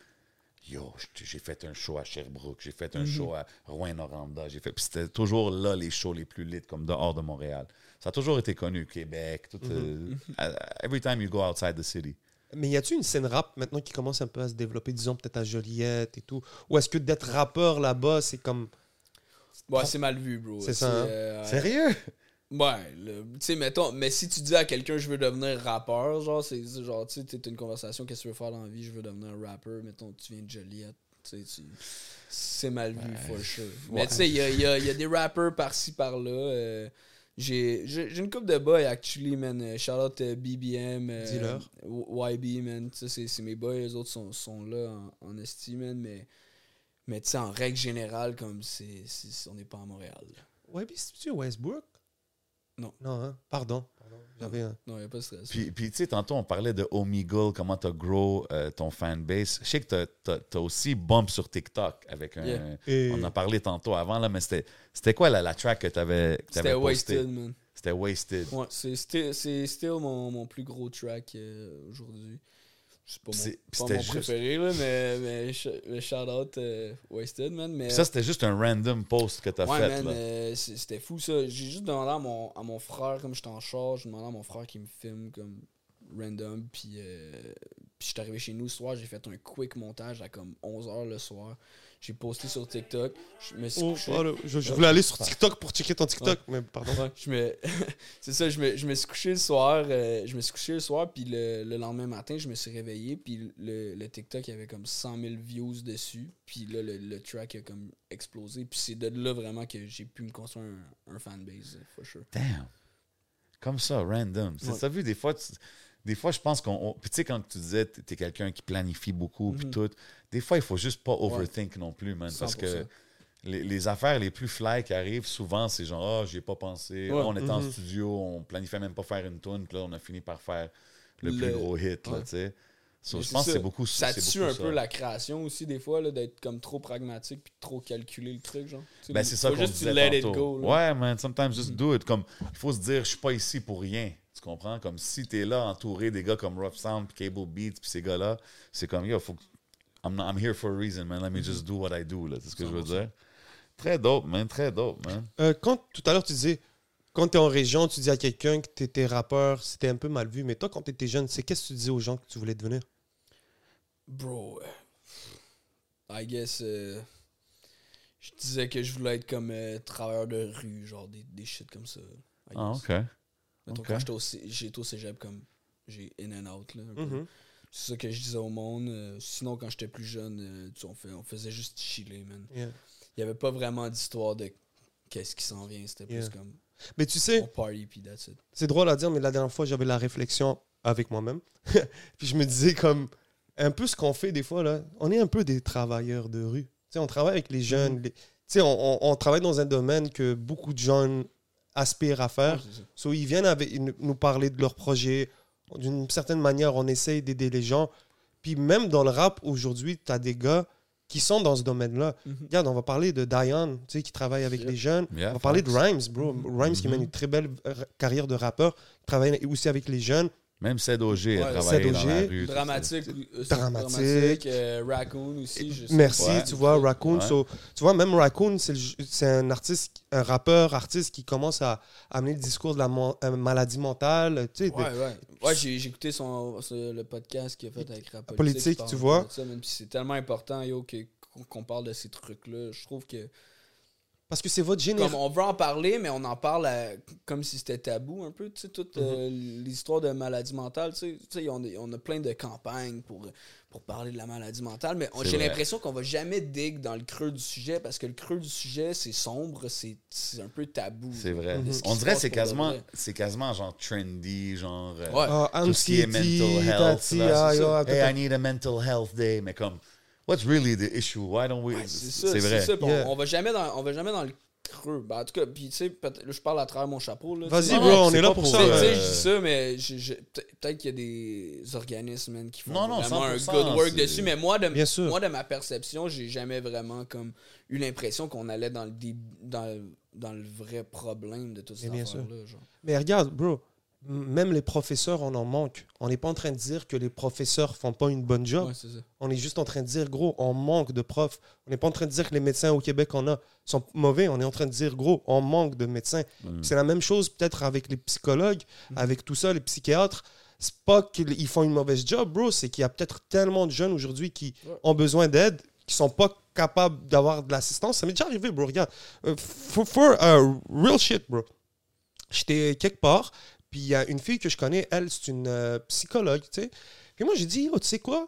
Yo, j'ai fait un show à Sherbrooke, j'ai fait un Mhm. show à Rouen-Noranda, j'ai fait. Puis c'était toujours là les shows les plus lit, comme dehors de Montréal. Ça a toujours été connu, Québec, tout. euh, Mhm. uh, every time you go outside the city. Mais y a-tu une scène rap maintenant qui commence un peu à se développer, disons peut-être à Joliette et tout Ou est-ce que d'être rappeur là-bas, c'est comme. Ouais, c'est mal vu, bro. C'est ça, hein? euh, Sérieux? Ouais, le- tu sais, mettons, mais si tu dis à quelqu'un je veux devenir rappeur, genre, c'est genre, tu sais, t'as une conversation, qu'est-ce que tu veux faire dans la vie, je veux devenir un rappeur, mettons, tu viens de Joliette, tu sais, c'est mal vu, for sure. Mais tu sais, il y a, y a- y a des rappeurs par-ci, par-là. euh, j'ai une coupe de boys, actually, man. euh, Shout out euh, BBM, euh. YB, man. Tu sais, c'est- mes boys, les autres sont, sont là en, en man, mais. Mais tu sais, en règle générale, comme c'est, on n'est pas à Montréal. là. Puis c'est-tu Westbrook? Non. Non, hein? Pardon. Pardon. J'avais un. Non, il n'y a pas de stress. Puis, puis tu sais, tantôt, on parlait de Omegle, comment tu as grow euh, ton fanbase. Je sais que tu as, aussi bump sur TikTok avec un. Yeah. Et- On en a parlé tantôt avant, là, mais c'était c'était quoi la, la track que tu avais, C'était posté? Wasted, man. C'était Wasted. Ouais, c'est still, c'est still mon, mon plus gros track euh, aujourd'hui. C'est pas mon, pas mon préféré, là, mais, mais, sh- mais shout out euh, Wasted, man. Mais, ça, c'était juste un random post que tu as ouais, fait. man, là. euh, c'était fou ça. J'ai juste demandé à mon, à mon frère, comme j'étais en charge, j'ai demandé à mon frère qui me filme comme random. Puis, euh, puis j'étais arrivé chez nous ce soir, j'ai fait un quick montage à comme 11h le soir. J'ai posté sur TikTok. Je me suis Oh, couché. oh, je, je voulais aller sur TikTok pour checker ton TikTok, mais pardon. Ouais, je me... c'est ça, je me, je me suis couché le soir, euh, je me suis couché le soir, puis le, le lendemain matin, je me suis réveillé, puis le, le TikTok, il y avait comme 100 000 views dessus, puis là, le, le track a comme explosé, puis c'est de là vraiment que j'ai pu me construire un, un fanbase, for sure. Damn. Comme ça, random. C'est Ouais. ça, vu, des fois, tu- des fois, je pense qu'on. on- Puis tu sais, quand tu disais que tu es quelqu'un qui planifie beaucoup, puis Mhm. tout, des fois, il faut juste pas overthink non plus, man. Parce 100%. que les, les affaires les plus fly qui arrivent, souvent, c'est genre, ah, j'y ai pas pensé. Ouais. On était en Mhm. studio, on planifiait même pas faire une tune, puis là, on a fini par faire le, Le- plus gros hit, là, tu sais. So, je pense que c'est beaucoup Ça tue beaucoup un ça. peu la création aussi, des fois, d'être comme trop pragmatique, puis trop calculer le truc, genre. Ben, c'est ça qu'on juste disait let tantôt. it go, là. ouais, man, sometimes just Mhm. do it. Comme, il faut se dire, je suis pas ici pour rien. Comprends? Comme si t'es là entouré des gars comme Rough Sound, puis Cable Beats, puis ces gars-là, c'est comme, yo, faut que- I'm, not- I'm here for a reason, man. Let me just do what I do, là. C'est ce que je veux 100%. dire. Très dope, man. Très dope, man. Euh, quand tout à l'heure tu disais, quand tu es en région, tu dis à quelqu'un que tu étais rappeur, c'était un peu mal vu. Mais toi, quand tu étais jeune, c'est qu'est-ce que tu disais aux gens que tu voulais devenir? Bro, I guess, euh, je disais que je voulais être comme euh, travailleur de rue, genre des, des shit comme ça. I Ah, guess. OK. Mettons, ok. quand j'étais au, au cégep, comme j'ai in and out, là. Mhm. C'est ça que je disais au monde. euh, sinon, quand j'étais plus jeune, euh, tu on, fait, on faisait juste chiller, man. Yeah. Il n'y avait pas vraiment d'histoire de qu'est-ce qui s'en vient. C'était Yeah. plus comme Mais tu sais, on party, puis that's it. c'est drôle à dire, mais la dernière fois, j'avais la réflexion avec moi-même. Puis je me disais comme un peu ce qu'on fait des fois, là. On est un peu des travailleurs de rue. Tu sais, on travaille avec les jeunes. les- Tu sais, on, on- on travaille dans un domaine que beaucoup de jeunes aspirent à faire. So, ils viennent avec, nous- nous parler de leurs projets. D'une certaine manière, on essaye d'aider les gens. Puis même dans le rap, aujourd'hui, tu as des gars qui sont dans ce domaine-là. Mhm. Regarde, on va parler de Diane, tu sais, qui travaille avec Yeah. les jeunes. Yeah, on va parler de. Rhymes, bro. Rhymes qui Mhm. mène une très belle euh, carrière de rappeur. qui travaille aussi avec les jeunes. Même Ced OG a travaillé dans la rue. ça. Dramatique. euh, Dramatique. euh, Raccoon aussi. je sais Merci, tu vois, Raccoon. Ouais. So, tu vois, même Raccoon, c'est un artiste, un rappeur, artiste qui commence à amener le discours de la mo- euh, maladie mentale. Tu sais, de- Ouais, ouais. Ouais, j'ai écouté son, le podcast qu'il a fait avec Rap Politique, tu vois. c'est tellement important, yo, que- qu'on parle de ces trucs-là. Je trouve que. Parce que c'est votre Comme génération. on veut en parler, mais on en parle à- comme si c'était tabou un peu, tu sais, toute euh, Mhm. l'histoire de maladie mentale, tu sais, on, a plein de campagnes pour, pour parler de la maladie mentale, mais j'ai l'impression qu'on va jamais dig dans le creux du sujet, parce que le creux du sujet, c'est sombre, c'est c'est un peu tabou. C'est vrai. ce qui On dirait que c'est quasiment, quasiment genre trendy, genre. euh. Ah, tout ce qui est mental health. là, ah, Hey, I need a mental health day. Mais comme, what's really the issue? Why don't we. Ouais, c'est ça, vrai. ça. on- Yeah. On, va jamais dans, on va jamais dans le creux. Ben, en tout cas, puis tu sais, je parle à travers mon chapeau. Vas-y, bro, non, on est là pour ça. Tu sais, euh, je dis ça, mais peut-être qu'il y a des organismes man, qui font Non, non, vraiment un 100%, good work dessus. Mais moi, de, Bien sûr. moi, de ma perception, j'ai jamais vraiment comme eu l'impression qu'on allait dans le, dans, le- dans le vrai problème de tout Mais cette bien sûr. affaire-là. genre. Mais regarde, bro, même les professeurs, on en manque. On n'est pas en train de dire que les professeurs font pas une bonne job. Ouais. On est juste en train de dire, gros, on manque de profs. On n'est pas en train de dire que les médecins au Québec qu'on a sont mauvais. On est en train de dire, gros, on manque de médecins. C'est la même chose peut-être avec les psychologues, Mhm. avec tout ça, les psychiatres. C'est pas qu'ils ils font une mauvaise job, bro. C'est qu'il y a peut-être tellement de jeunes aujourd'hui qui Ouais. ont besoin d'aide, qui sont pas capables d'avoir de l'assistance. Ça m'est déjà arrivé, bro. Regarde. Euh, for, for, uh, real shit, bro. J'étais quelque part, puis il y a une fille que je connais, elle, c'est une euh, psychologue, tu sais. Puis moi, j'ai dit, oh, tu sais quoi?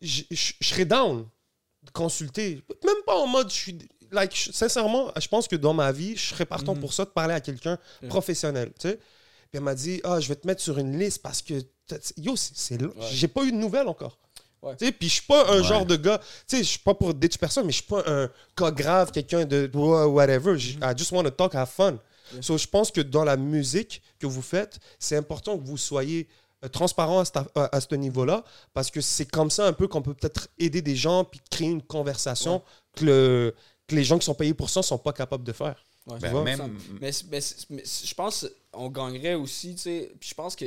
Je serais down de consulter. Même pas en mode, je suis. Like, sincèrement, je pense que dans ma vie, je serais partant Mhm. pour ça, de parler à quelqu'un professionnel, tu sais. Puis elle m'a dit, ah, je vais te mettre sur une liste parce que, yo, c'est-. Ouais. J'ai pas eu de nouvelles encore. Ouais. Tu sais, puis je suis pas un Ouais. genre de gars, tu sais, je suis pas pour ditch personne, mais je suis pas un cas grave, quelqu'un de wha- whatever. J- I just want to talk, have fun. Yeah. So, je pense que dans la musique que vous faites, c'est important que vous soyez euh, transparent à, cette- à- à ce niveau-là, parce que c'est comme ça un peu qu'on peut peut-être aider des gens puis créer une conversation que, le- que les gens qui sont payés pour ça sont pas capables de faire. Ouais, Ben, tu vois, même- mais, je pense qu'on gagnerait aussi, tu sais. Puis je pense que,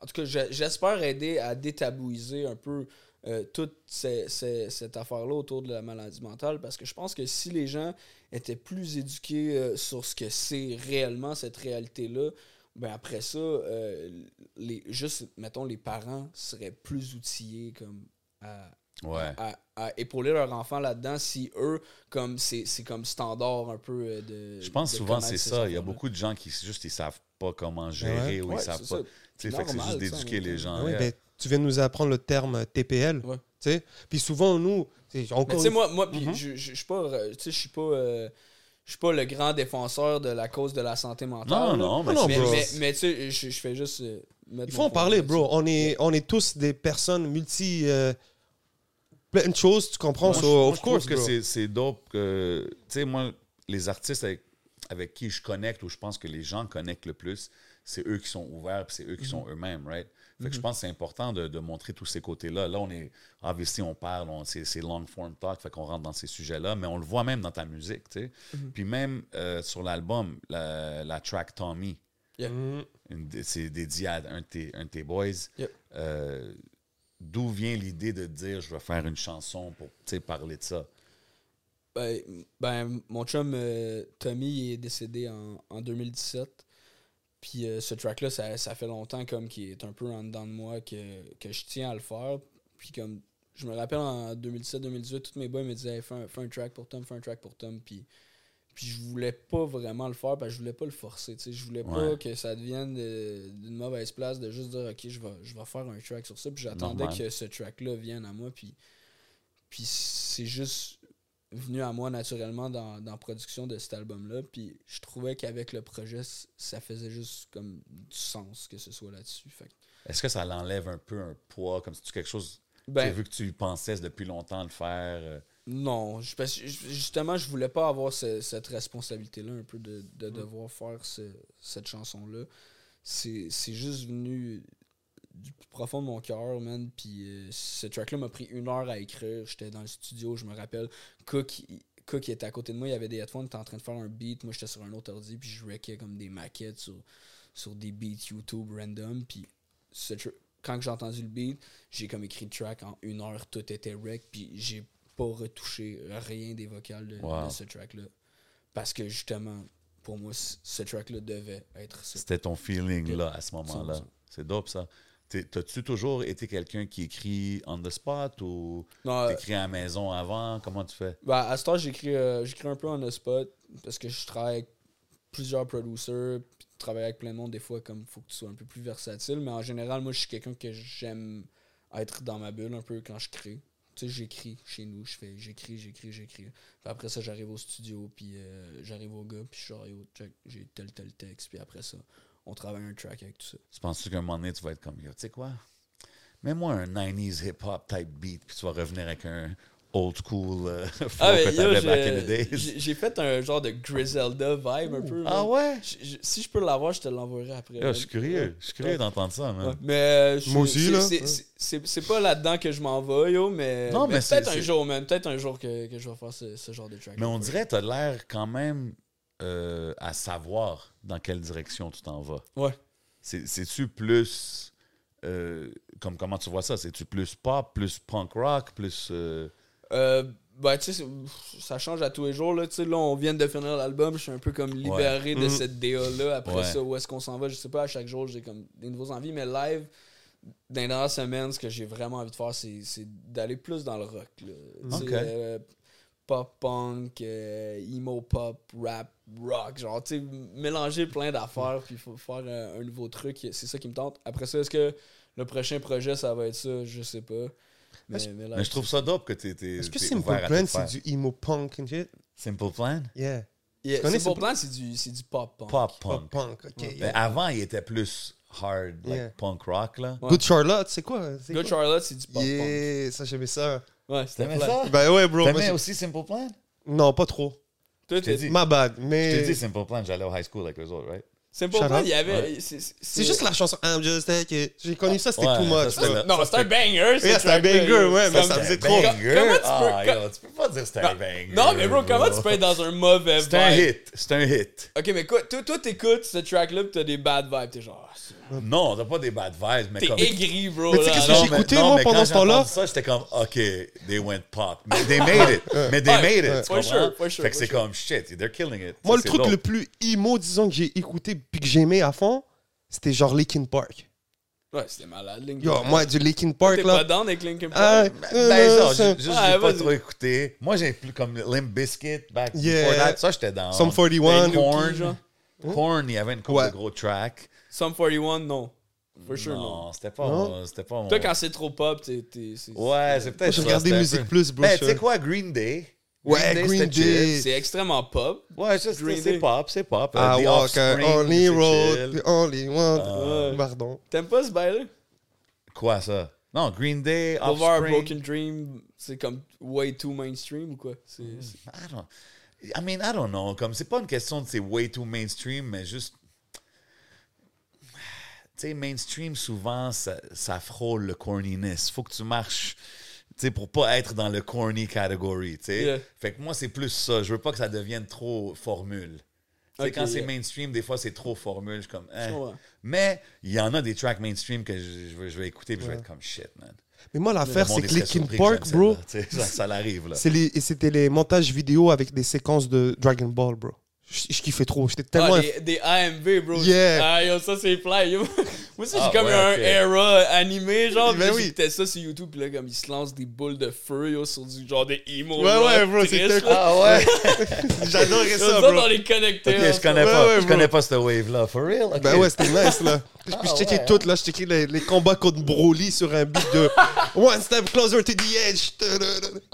en tout cas, je- j'espère aider à détabouiser un peu euh, toute ces- ces- cette affaire-là autour de la maladie mentale parce que je pense que si les gens étaient plus éduqués euh, sur ce que c'est réellement cette réalité-là, ben après ça, euh, les, juste, mettons, les parents seraient plus outillés comme à, Ouais. à, à épauler leur enfant là-dedans si eux, comme c'est c'est comme standard un peu euh, de. Je pense de souvent c'est ces ça. Il y a beaucoup de gens qui juste ils savent pas comment gérer ou Ouais, ils savent c'est pas. ça. Tu sais, fait que c'est juste d'éduquer les gens. Ah oui, ben, tu viens de nous apprendre le terme TPL. Ouais. tu sais. Puis souvent, nous, encore tu sais, moi, moi puis Mhm. je suis pas, euh, tu sais, je suis pas, euh, je suis pas le grand défenseur de la cause de la santé mentale. Non, là. non, mais, non, c'est- Mais, bro. mais, mais tu sais, je, fais juste euh, Il faut en parler, bro. On est, on est tous des personnes multi. euh, plein de choses, tu comprends? Moi, So, moi, of je course, trouve que c'est- c'est dope que. Tu sais, moi, les artistes avec, avec qui je connecte ou je pense que les gens connectent le plus, c'est eux qui sont ouverts c'est eux qui Mhm. sont eux-mêmes, right? Fait que je pense que c'est important de, de montrer tous ces côtés-là. Là, on est. Obviously, on parle, on- c'est long form talk, fait qu'on rentre dans ces sujets-là, mais on le voit même dans ta musique, tu sais. Mhm. Puis même euh, sur l'album, la, la track Tommy, Mm. c'est dédié à un de tes, un de tes boys. Yep. Euh, D'où vient l'idée de dire je vais faire une chanson pour tu sais, parler de ça? Ben, ben, mon chum euh, Tommy est décédé en, en 2017. Puis euh, ce track-là, ça, ça fait longtemps comme qu'il est un peu en dedans de moi que, que je tiens à le faire. Puis comme je me rappelle en 2017-2018, tous mes boys me disaient Hey, fais, un, fais un track pour Tom, fais un track pour Tom. Puis, puis je voulais pas vraiment le faire parce que je voulais pas le forcer. tu sais. Je voulais pas que ça devienne de- d'une mauvaise place de juste dire Ok, je vais, je vais faire un track sur ça. Puis j'attendais que ce track-là vienne à moi. Puis, puis c'est juste venu à moi naturellement dans, dans la production de cet album-là. Puis je trouvais qu'avec le projet, ça faisait juste comme du sens que ce soit là-dessus. Est-ce que ça l'enlève un peu un poids, comme si tu quelque chose. ben, vu que tu pensais depuis longtemps le faire. euh, non, je- parce que justement, je voulais pas avoir ce- cette responsabilité-là, un peu de, de devoir faire ce- cette chanson-là. C'est c'est juste venu du plus profond de mon cœur, man. Puis euh, ce track-là m'a pris une heure à écrire. J'étais dans le studio, je me rappelle. Cook, Cook il était à côté de moi, il y avait des headphones, il était en train de faire un beat. Moi, j'étais sur un autre ordi, puis je wreckais comme des maquettes sur, sur des beats YouTube random. Puis ce quand j'ai entendu le beat, j'ai comme écrit le track en une heure, tout était wreck, puis j'ai pas retouché rien des vocales de, Wow. de ce track-là. Parce que justement, pour moi, ce track-là devait être. C'était ton feeling Ok. là à ce moment-là. 100%. C'est dope ça. T'as-tu toujours été quelqu'un qui écrit on the spot ou euh, t'écris à la maison avant? Comment tu fais? Ben, à ce temps, j'écris euh, j'écris un peu on the spot parce que je travaille avec plusieurs producers, puis travailler avec plein de monde, des fois, comme faut que tu sois un peu plus versatile. Mais en général, moi, je suis quelqu'un que j'aime être dans ma bulle un peu quand je crée. Tu sais, j'écris chez nous, je fais, j'écris, j'écris, j'écris. Après ça, j'arrive au studio, puis euh, j'arrive au gars, puis je suis check, j'ai tel, tel texte, puis après ça, on travaille un track avec tout ça. Tu penses-tu qu'à un moment donné, tu vas être comme, Yo, tu sais quoi? Mets-moi un 90s hip-hop type beat, puis tu vas revenir avec un old school euh, flow Ah, mais que yo, t'avais back in the j'ai- days. j'ai j'ai fait un genre de Griselda vibe un peu. Ah ouais? Je- si je peux l'avoir, je te l'enverrai après. Yo, je suis curieux. Je suis curieux Ouais. d'entendre ça, man. Ouais, Mais euh, je- Moi aussi, c'est- là. c'est- pas là-dedans que je m'en vais, yo, mais, Non, mais mais c'est- peut-être un jour, man. Peut-être un jour que, que je vais faire ce, ce genre de track. Mais on dirait que tu as l'air quand même euh, à savoir dans quelle direction tu t'en vas. Ouais. c'est- c'est-tu plus. euh, comme comment tu vois ça? C'est-tu plus pop, plus punk rock, plus. euh, Euh, ben, tu sais, ça change à tous les jours. Là, Tu sais, là on vient de finir l'album. Je suis un peu comme libéré de Mhm. cette DA-là. Après Ouais. ça, où est-ce qu'on s'en va? Je sais pas. À chaque jour, j'ai comme des nouveaux envies. Mais live, dans les dernières semaines, ce que j'ai vraiment envie de faire, c'est d'aller plus dans le rock. là. Euh, pop punk, euh, emo pop, rap, rock. Genre, tu sais, mélanger plein d'affaires. Puis faut faire un, un nouveau truc. C'est ça qui me tente. Après ça, est-ce que le prochain projet, ça va être ça? Je sais pas. Mais, Est-ce- mais là, Mais je trouve ça dope que Est-ce que t'es Simple Plan, c'est du emo punk and shit? Simple Plan? Yeah. Tu Simple Simple- Plan, c'est du, c'est du pop punk. Pop Pop punk. punk, ok. Ben, yeah. avant, il était plus hard, like Yeah. punk rock, là. Ouais. Good Charlotte, c'est quoi? Good quoi? Charlotte, c'est du pop Yeah, ça j'aimais ça. punk. Ouais, c'était ça? Ben ouais, bro. T'aimais aussi Simple Plan? Non, pas trop. Toi, t'ai t'es- dit. Ma bad, Je t'ai mais... dit Simple Plan, j'allais au high school avec eux autres, right? Simple Shout Plan, out. il y avait. Ouais. c'est- c'est- C'est juste la chanson I'm just a kid. J'ai connu ça, c'était Ouais, too ça, much. c'était là. le- Non, ça, c'est un c'était- banger, ce Yeah, c'est un track-là, banger, ouais, mais Comme- ça faisait trop. Comment tu peux- Ah, co- yo, tu peux pas dire que c'était un banger. Non, mais bro, comment tu peux être dans un mauvais vibe? C'est un hit. C'est un hit. Ok, mais quoi, toi, toi t'écoutes ce track-là pis t'as des bad vibes. T'es genre, ah, c'est- Non, t'as pas des bad vibes, mais t'es comme. aigri, bro. Mais tu sais là, qu'est-ce que non? j'ai mais- écouté, non, moi, mais pendant quand ce temps-là? ça, j'étais comme, OK, they went pop. Mais they made it. Mais they Ouais, made it. tu For comprends? sure, for sure, Fait que for c'est sure. comme, shit, they're killing it. Moi, Ça, le c'est truc dope. le plus emo, disons, que j'ai écouté puis que j'aimais à fond, c'était genre Linkin Park. Ouais, c'était malade, Linkin Yo, Park. moi, du Linkin Park, T'es pas là... down avec Linkin Ah, Park? Ben, euh, genre, ça- j'ai- juste, Ouais, j'ai pas vas-y. trop écouté. Moi, j'ai plus comme Limp Bizkit, back Yeah. before that. Ça, j'étais dans. Some 41. Ben, Korn. genre? Korn, il y avait une couple Ouais. de gros tracks. Sum 41, non. For sure, non. non, c'était pas, Non? mon- c'était pas mon... Toi, quand c'est trop pop, t'es. t'es- c'est- Ouais, c'est Moi, peut-être je ça, regardais Musique peu- Plus, bro. Je- tu sais quoi, Green Day? Ouais, Green chill. Day. C'est extrêmement pop. Ouais, c'est Green c'est Day. pop, c'est pop. I Euh, The walk a Offspring, only road, the only one. Ouais. Pardon. T'aimes pas ce bail-là? Quoi, ça? Non, Green Day, Over. Broken Dream, c'est comme way too mainstream ou quoi? C'est. c'est- I don't... I mean, I don't know. Comme, c'est pas une question de c'est way too mainstream, mais juste... Tu sais, mainstream, souvent, ça, ça frôle le corniness. Faut que tu marches... Tu sais, pour pas être dans le corny category, tu sais. Yeah. Fait que moi, c'est plus ça. Je veux pas que ça devienne trop formule. Tu sais, Ok, quand c'est mainstream, des fois, c'est trop formule. Je suis comme... comprends. Mais il y en a des tracks mainstream que je, je vais, je vais écouter puis je vais être comme shit, man. Mais moi, l'affaire, c'est que Linkin Park, bro, ça, ça l'arrive, là. les- et c'était les montages vidéo avec des séquences de Dragon Ball, bro. Je, je kiffais trop. J'étais tellement... Ah, des, des AMV, bro. Yeah. Ah, yo, ça, c'est fly. yo. Moi aussi, j'ai Ah, comme ouais, un ok. era animé, genre. Ben oui. J'écoutais ça sur YouTube, puis là, comme ils se lancent des boules de feu, yo, sur du genre des emo. Ouais, rock ouais, bro, c'était-. Ah ouais? J'adorais ça, ça, bro. dans les connecteurs. Ok, je connais Ouais, pas. ouais, je connais pas cette wave-là. For real? Ok. Ben ouais, c'était nice, là. Puis je Ah, checkais ouais, tout, là. Je checkais les, les combats contre Broly sur un beat de One Step Closer to the Edge.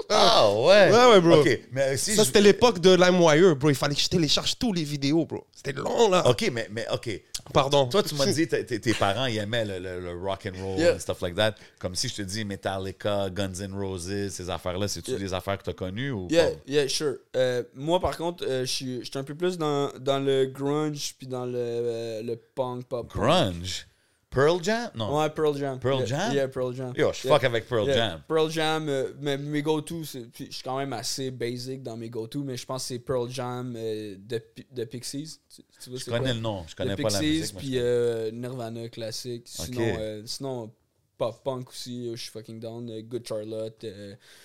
Ah. Ah ouais? Ouais, ouais, bro. Mais si Ça, je- c'était l'époque de LimeWire, bro. Il fallait que je télécharge tous les vidéos, bro. C'était long, là. Ok, mais, mais ok. Pardon. Toi, tu m'as dit tes, tes parents ils aimaient le, le- le rock and roll Yeah. and stuff like that. Comme si je te dis Metallica, Guns N' Roses, ces affaires-là, c'est-tu Yeah. des affaires que tu as connues ou Yeah, pas? yeah, sure. Euh, moi, par contre, euh, je suis un peu plus dans, dans le grunge puis dans le, euh, le punk pop. Grunge? Pearl Jam? Non. Ouais, Pearl Jam. Pearl Jam? Yeah, Pearl Jam. Yo, je Yeah. fuck avec Pearl Yeah, Jam. Pearl Jam, euh, mais mes go-to, je suis quand même assez basic dans mes go-to, mais je pense que c'est Pearl Jam euh, de, de Pixies. Tu, tu vois, Je connais quoi? le nom, je De connais pas la Pixies, musique. mais je puis euh, Nirvana classique. Sinon, euh, sinon pop punk aussi, je suis fucking down. Good Charlotte.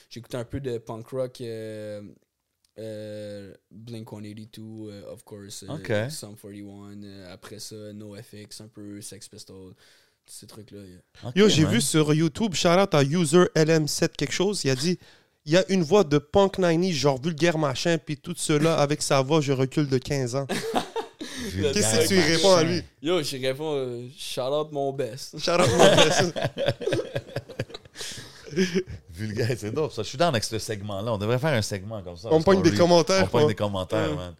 J'ai écouté un peu de punk rock. Euh, euh, Blink 182, euh, of course. euh, Ok. Sum 41. euh, après ça, NoFX, un peu Sex Pistols. Ces trucs-là. yeah. Yo, j'ai vu sur YouTube, shout out à user LM7 quelque chose, il a dit il y a une voix de punk 90, genre vulgaire machin, puis tout cela avec sa voix, je recule de 15 ans. Qu'est-ce que tu machin. réponds à lui? Yo, je réponds, euh, shout out mon best. Shout out, mon bless. Vulgaire, c'est dope ça. Je suis dans avec ce segment-là. On devrait faire un segment comme ça. On pogne des commentaires, On pogne des commentaires, Ouais. man.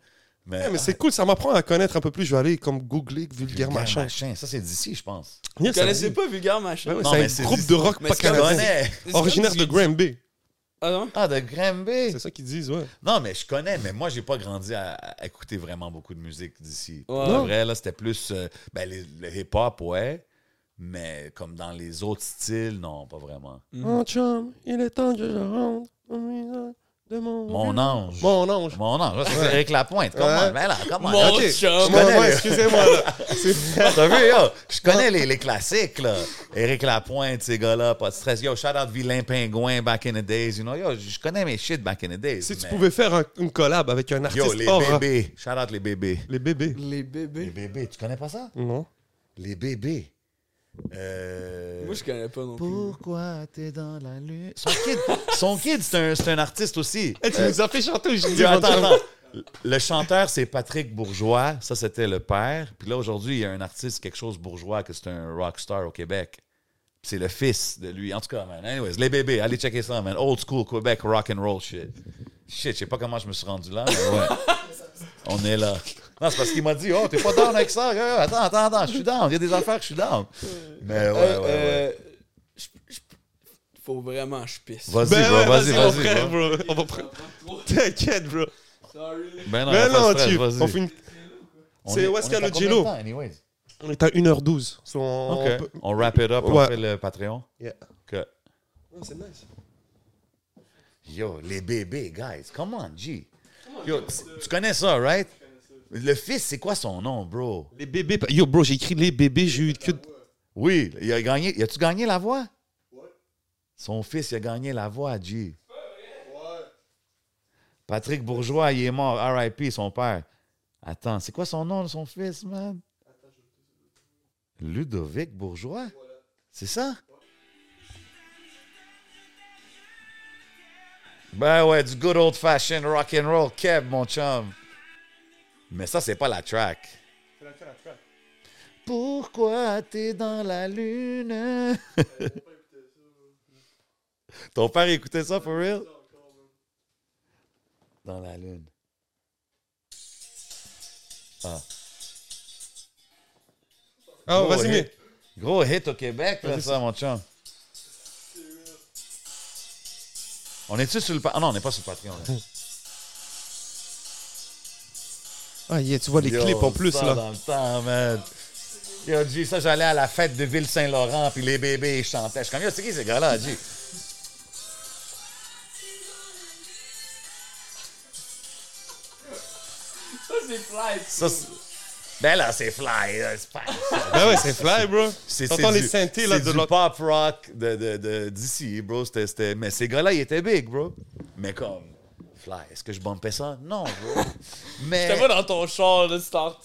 Mais, Ouais, mais c'est cool, ça m'apprend à connaître un peu plus. Je vais aller comme googler vulgaire Vulgaire machin. Ça, c'est d'ici, je pense. Yeah, Vous ça connaissez pas Vulgaire Machin? Ouais, ouais, Non, c'est un groupe de rock mais pas canadien. Originaire de Granby. Ah non? Ah, de Granby? C'est ça qu'ils disent, ouais. Non, mais je connais, mais moi, j'ai pas grandi à, à écouter vraiment beaucoup de musique d'ici. Pour Ouais. Non. vrai, là, c'était plus. euh, ben, le hip-hop, ouais. Mais comme dans les autres styles, non, pas vraiment. Oh chum, il est temps que je rentre. de mon. Mon ange. Mon ange. Mon ange. C'est Eric Lapointe. Comment? Ouais. Ben là, comment? Mon chum. Les- excusez-moi, T'as vu, yo? Je connais les, les classiques, là. Éric Lapointe, ces gars-là, pas de stress. Yo, shout out Vilain Pingouin back in the days. You know, yo, je connais mes shit back in the days. Si tu pouvais faire un- une collab avec un artiste Yo, les bébés. Shout out les bébés. Les bébés. Les Les bébés. bébés, tu connais pas ça? Non. Les bébés. Euh... Moi, je connais pas non plus. Pourquoi t'es dans la lune? Son kid, son kid c'est un, c'est un artiste aussi. Eh, tu nous as fait chanter aujourd'hui. Attends, attends. Le chanteur, c'est Patrick Bourgeois. Ça, c'était le père. Puis là, aujourd'hui, il y a un artiste, quelque chose bourgeois, que c'est un rockstar au Québec. Puis c'est le fils de lui. En tout cas, man. Anyways, les bébés, allez checker ça, man. Old school Québec rock and roll shit. Shit, je sais pas comment je me suis rendu là, mais ouais. On est là. Non, c'est parce qu'il m'a dit, oh, t'es pas down avec ça. Yo, Attends, attends, attends, je suis down. Il y a des affaires que je suis down. Mais ouais, ouais, Euh, ouais. euh, je- je- Faut vraiment que je pisse. Vas-y, Ben bro, ouais, vas-y, mon vas-y. frère, bro. bro. On va pre- T'inquiète, bro. Sorry. Ben non, pas non, stress, tu. On, fait une- c'est est- où est-ce qu'il y a le anyways? on est à 1h12. So, on, OK. on peut- On wrap it up on Ouais. fait le Patreon? Yeah. OK. Oh, c'est nice. Yo, les bébés, guys. Come on, G. Yo, tu, tu connais ça, right? Le fils, c'est quoi son nom, bro? Les bébés. Yo, bro, j'ai écrit les bébés, j'ai eu que. Oui, il a gagné. Y a-tu gagné la voix? Son fils, il a gagné la voix, G. Patrick Bourgeois, il est mort. RIP, son père. Attends, c'est quoi son nom son fils, man? Ludovic Bourgeois? C'est ça? Ben ouais, du good old fashioned rock and roll, Kev, mon chum. Mais ça, c'est pas la track. Pourquoi t'es dans la lune? Ton père écoutait ça for real? Dans la lune. Ah. Ah, Gros vas-y, mais. Gros hit au Québec, là, ça, mon chum. On est-tu sur le... pa- Ah non, on n'est pas sur le Patreon. là. Ah, yeah, tu vois les Yo, clips en plus, ça là. dans le temps, man. Yo, G, ça, j'allais à la fête de Ville-Saint-Laurent, puis les bébés, ils chantaient. Je suis comme, yo, c'est qui ces gars-là, G? Ça, c'est fly. Ça, c'est- ben là, c'est fly. là, c'est pas- Ben ouais, c'est fly, bro. C'est T'entends c'est les du- synthés, là, c'est de du pop rock de, de, de- d'ici, bro. C'était, c'était- Mais ces gars-là, ils étaient big, bro. Mais comme, fly, est-ce que je bumpais ça? Non, bro. Mais... J'étais pas dans ton char, là, tu t'en-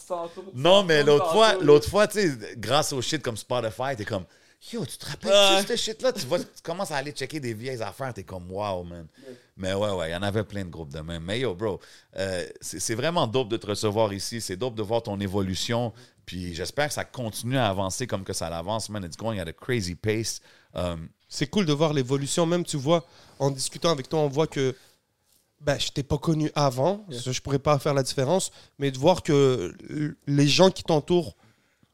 Non, mais l'autre fois, l'autre fois, tu sais, grâce au shit comme Spotify, t'es comme, yo, tu te rappelles de ce shit-là? Tu, vois, tu commences à aller checker des vieilles affaires, t'es comme, wow, man. Mais ouais, ouais, il y en avait plein de groupes de même. Mais yo, bro, euh, c'est c'est vraiment dope de te recevoir ici. C'est dope de voir ton évolution. Puis j'espère que ça continue à avancer comme que ça avance, man. It's going at a crazy pace. Um, C'est cool de voir l'évolution. Même, tu vois, en discutant avec toi, on voit que ben, je t'ai pas connu avant. Ça, je pourrais pas faire la différence. Mais de voir que les gens qui t'entourent,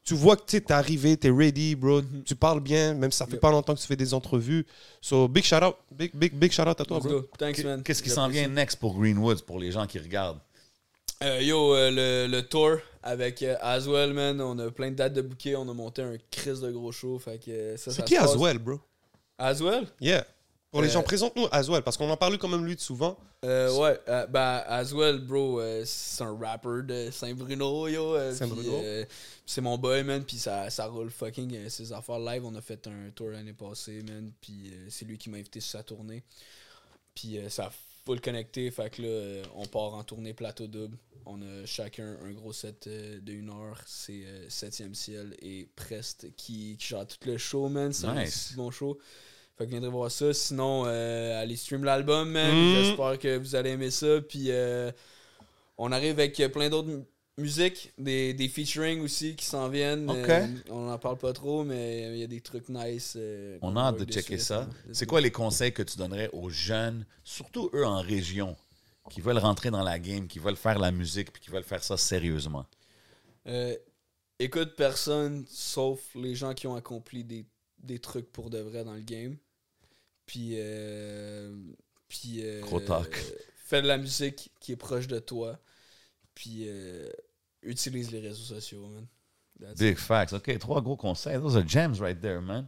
tu vois que tu es arrivé, tu es ready, bro. Tu parles bien, même si ça fait Yep. pas longtemps que tu fais des entrevues. So, big shout out. Big, big, big shout out à toi, Let's bro. go. Thanks, man. Qu'est-ce qui s'en vient next pour Greenwoods, pour les gens qui regardent? Euh, yo, euh, le, le tour avec euh, Aswell, man. On a plein de dates de bouquet. On a monté un crise de gros show. Fait que euh, ça, C'est ça qui. Aswell, bro? Aswell? Yeah. Pour les Euh, gens, présente-nous Aswell, parce qu'on en parle quand même lui de souvent. Euh, ouais, euh, ben, Aswell, bro, euh, c'est un rapper de Saint-Bruno, yo. euh, Saint-Bruno. euh, c'est mon boy, man, puis ça, ça roule fucking euh, ses affaires live. On a fait un tour l'année passée, man, puis euh, c'est lui qui m'a invité sur sa tournée. Puis euh, ça a full connecté, fait que là, euh, on part en tournée plateau double. On a chacun un gros set euh, de une heure. C'est euh, 7e ciel et Prest qui, qui gère tout le show, man. C'est un Nice. si bon show. Fait que viendrez voir ça. Sinon, euh, allez stream l'album, man. Mm. J'espère que vous allez aimer ça. Puis euh, on arrive avec euh, plein d'autres mu- musiques, des, des featuring aussi qui s'en viennent. Euh, on n'en parle pas trop, mais il y a des trucs nice. On a hâte de checker ça. C'est quoi les conseils que tu donnerais aux jeunes, surtout eux en région, qui veulent rentrer dans la game, qui veulent faire la musique, puis qui veulent faire ça sérieusement? Écoute personne sauf les gens qui ont accompli des, des trucs pour de vrai dans le game. Puis, euh, puis euh, Gros talk. fais de la musique qui est proche de toi. Puis euh, utilise les réseaux sociaux, man. That's Big facts. OK, trois gros conseils. Those are gems right there, man.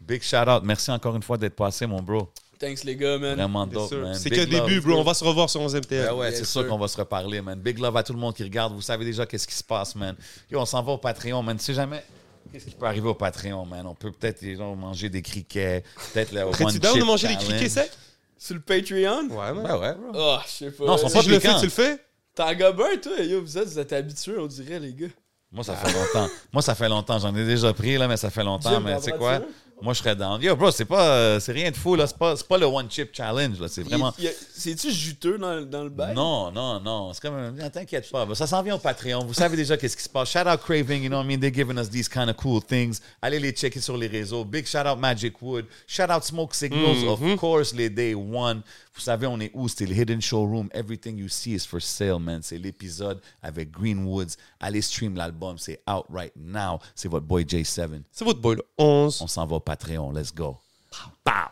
Big shout out. Merci encore une fois d'être passé, mon bro. Thanks les gars, man. Vraiment dope, sûr. man. C'est Big qu'un début, bro. On va se revoir sur 11 MTL. Ben ouais, c'est sûr qu'on va se reparler, man. Big love à tout le monde qui regarde. Vous savez déjà qu'est-ce qui se passe, man. Yo, on s'en va au Patreon, man. Tu sais jamais qu'est-ce qui peut arriver au Patreon, man? On peut peut-être les gens, manger des criquets, peut-être le one down de manger des criquets secs? Sur le Patreon? Ouais. Ben ouais, bro. Oh, je sais pas. Non, ils sont Si pas je le fais, tu le fais? T'en gobin, toi? Yo, vous êtes, vous êtes habitués, on dirait, les gars. Moi, ça fait longtemps. Moi, ça fait longtemps. J'en ai déjà pris, là, mais ça fait longtemps. Jim, mais tu sais quoi? Moi, je serais down. Yo, bro, c'est pas, euh, c'est rien de fou, là. C'est pas, c'est pas le one chip challenge, là. C'est vraiment. C'est-tu juteux dans, dans le bail? Non, non, non. C'est comme non, T'inquiète pas. Ça s'en vient au Patreon. Vous savez déjà qu'est-ce qui se passe. Shout out Craving, you know what I mean? They're giving us these kind of cool things. Allez les checker sur les réseaux. Big shout out Magic Wood. Shout out Smoke Signals, of course, les Day One. Vous savez, on est où? C'était le Hidden Showroom. Everything you see is for sale, man. C'est l'épisode avec Greenwoods. Allez stream l'album. C'est out right now. C'est votre boy J7. C'est votre boy, là. 11. On s'en va au Patreon. Let's go. Pow!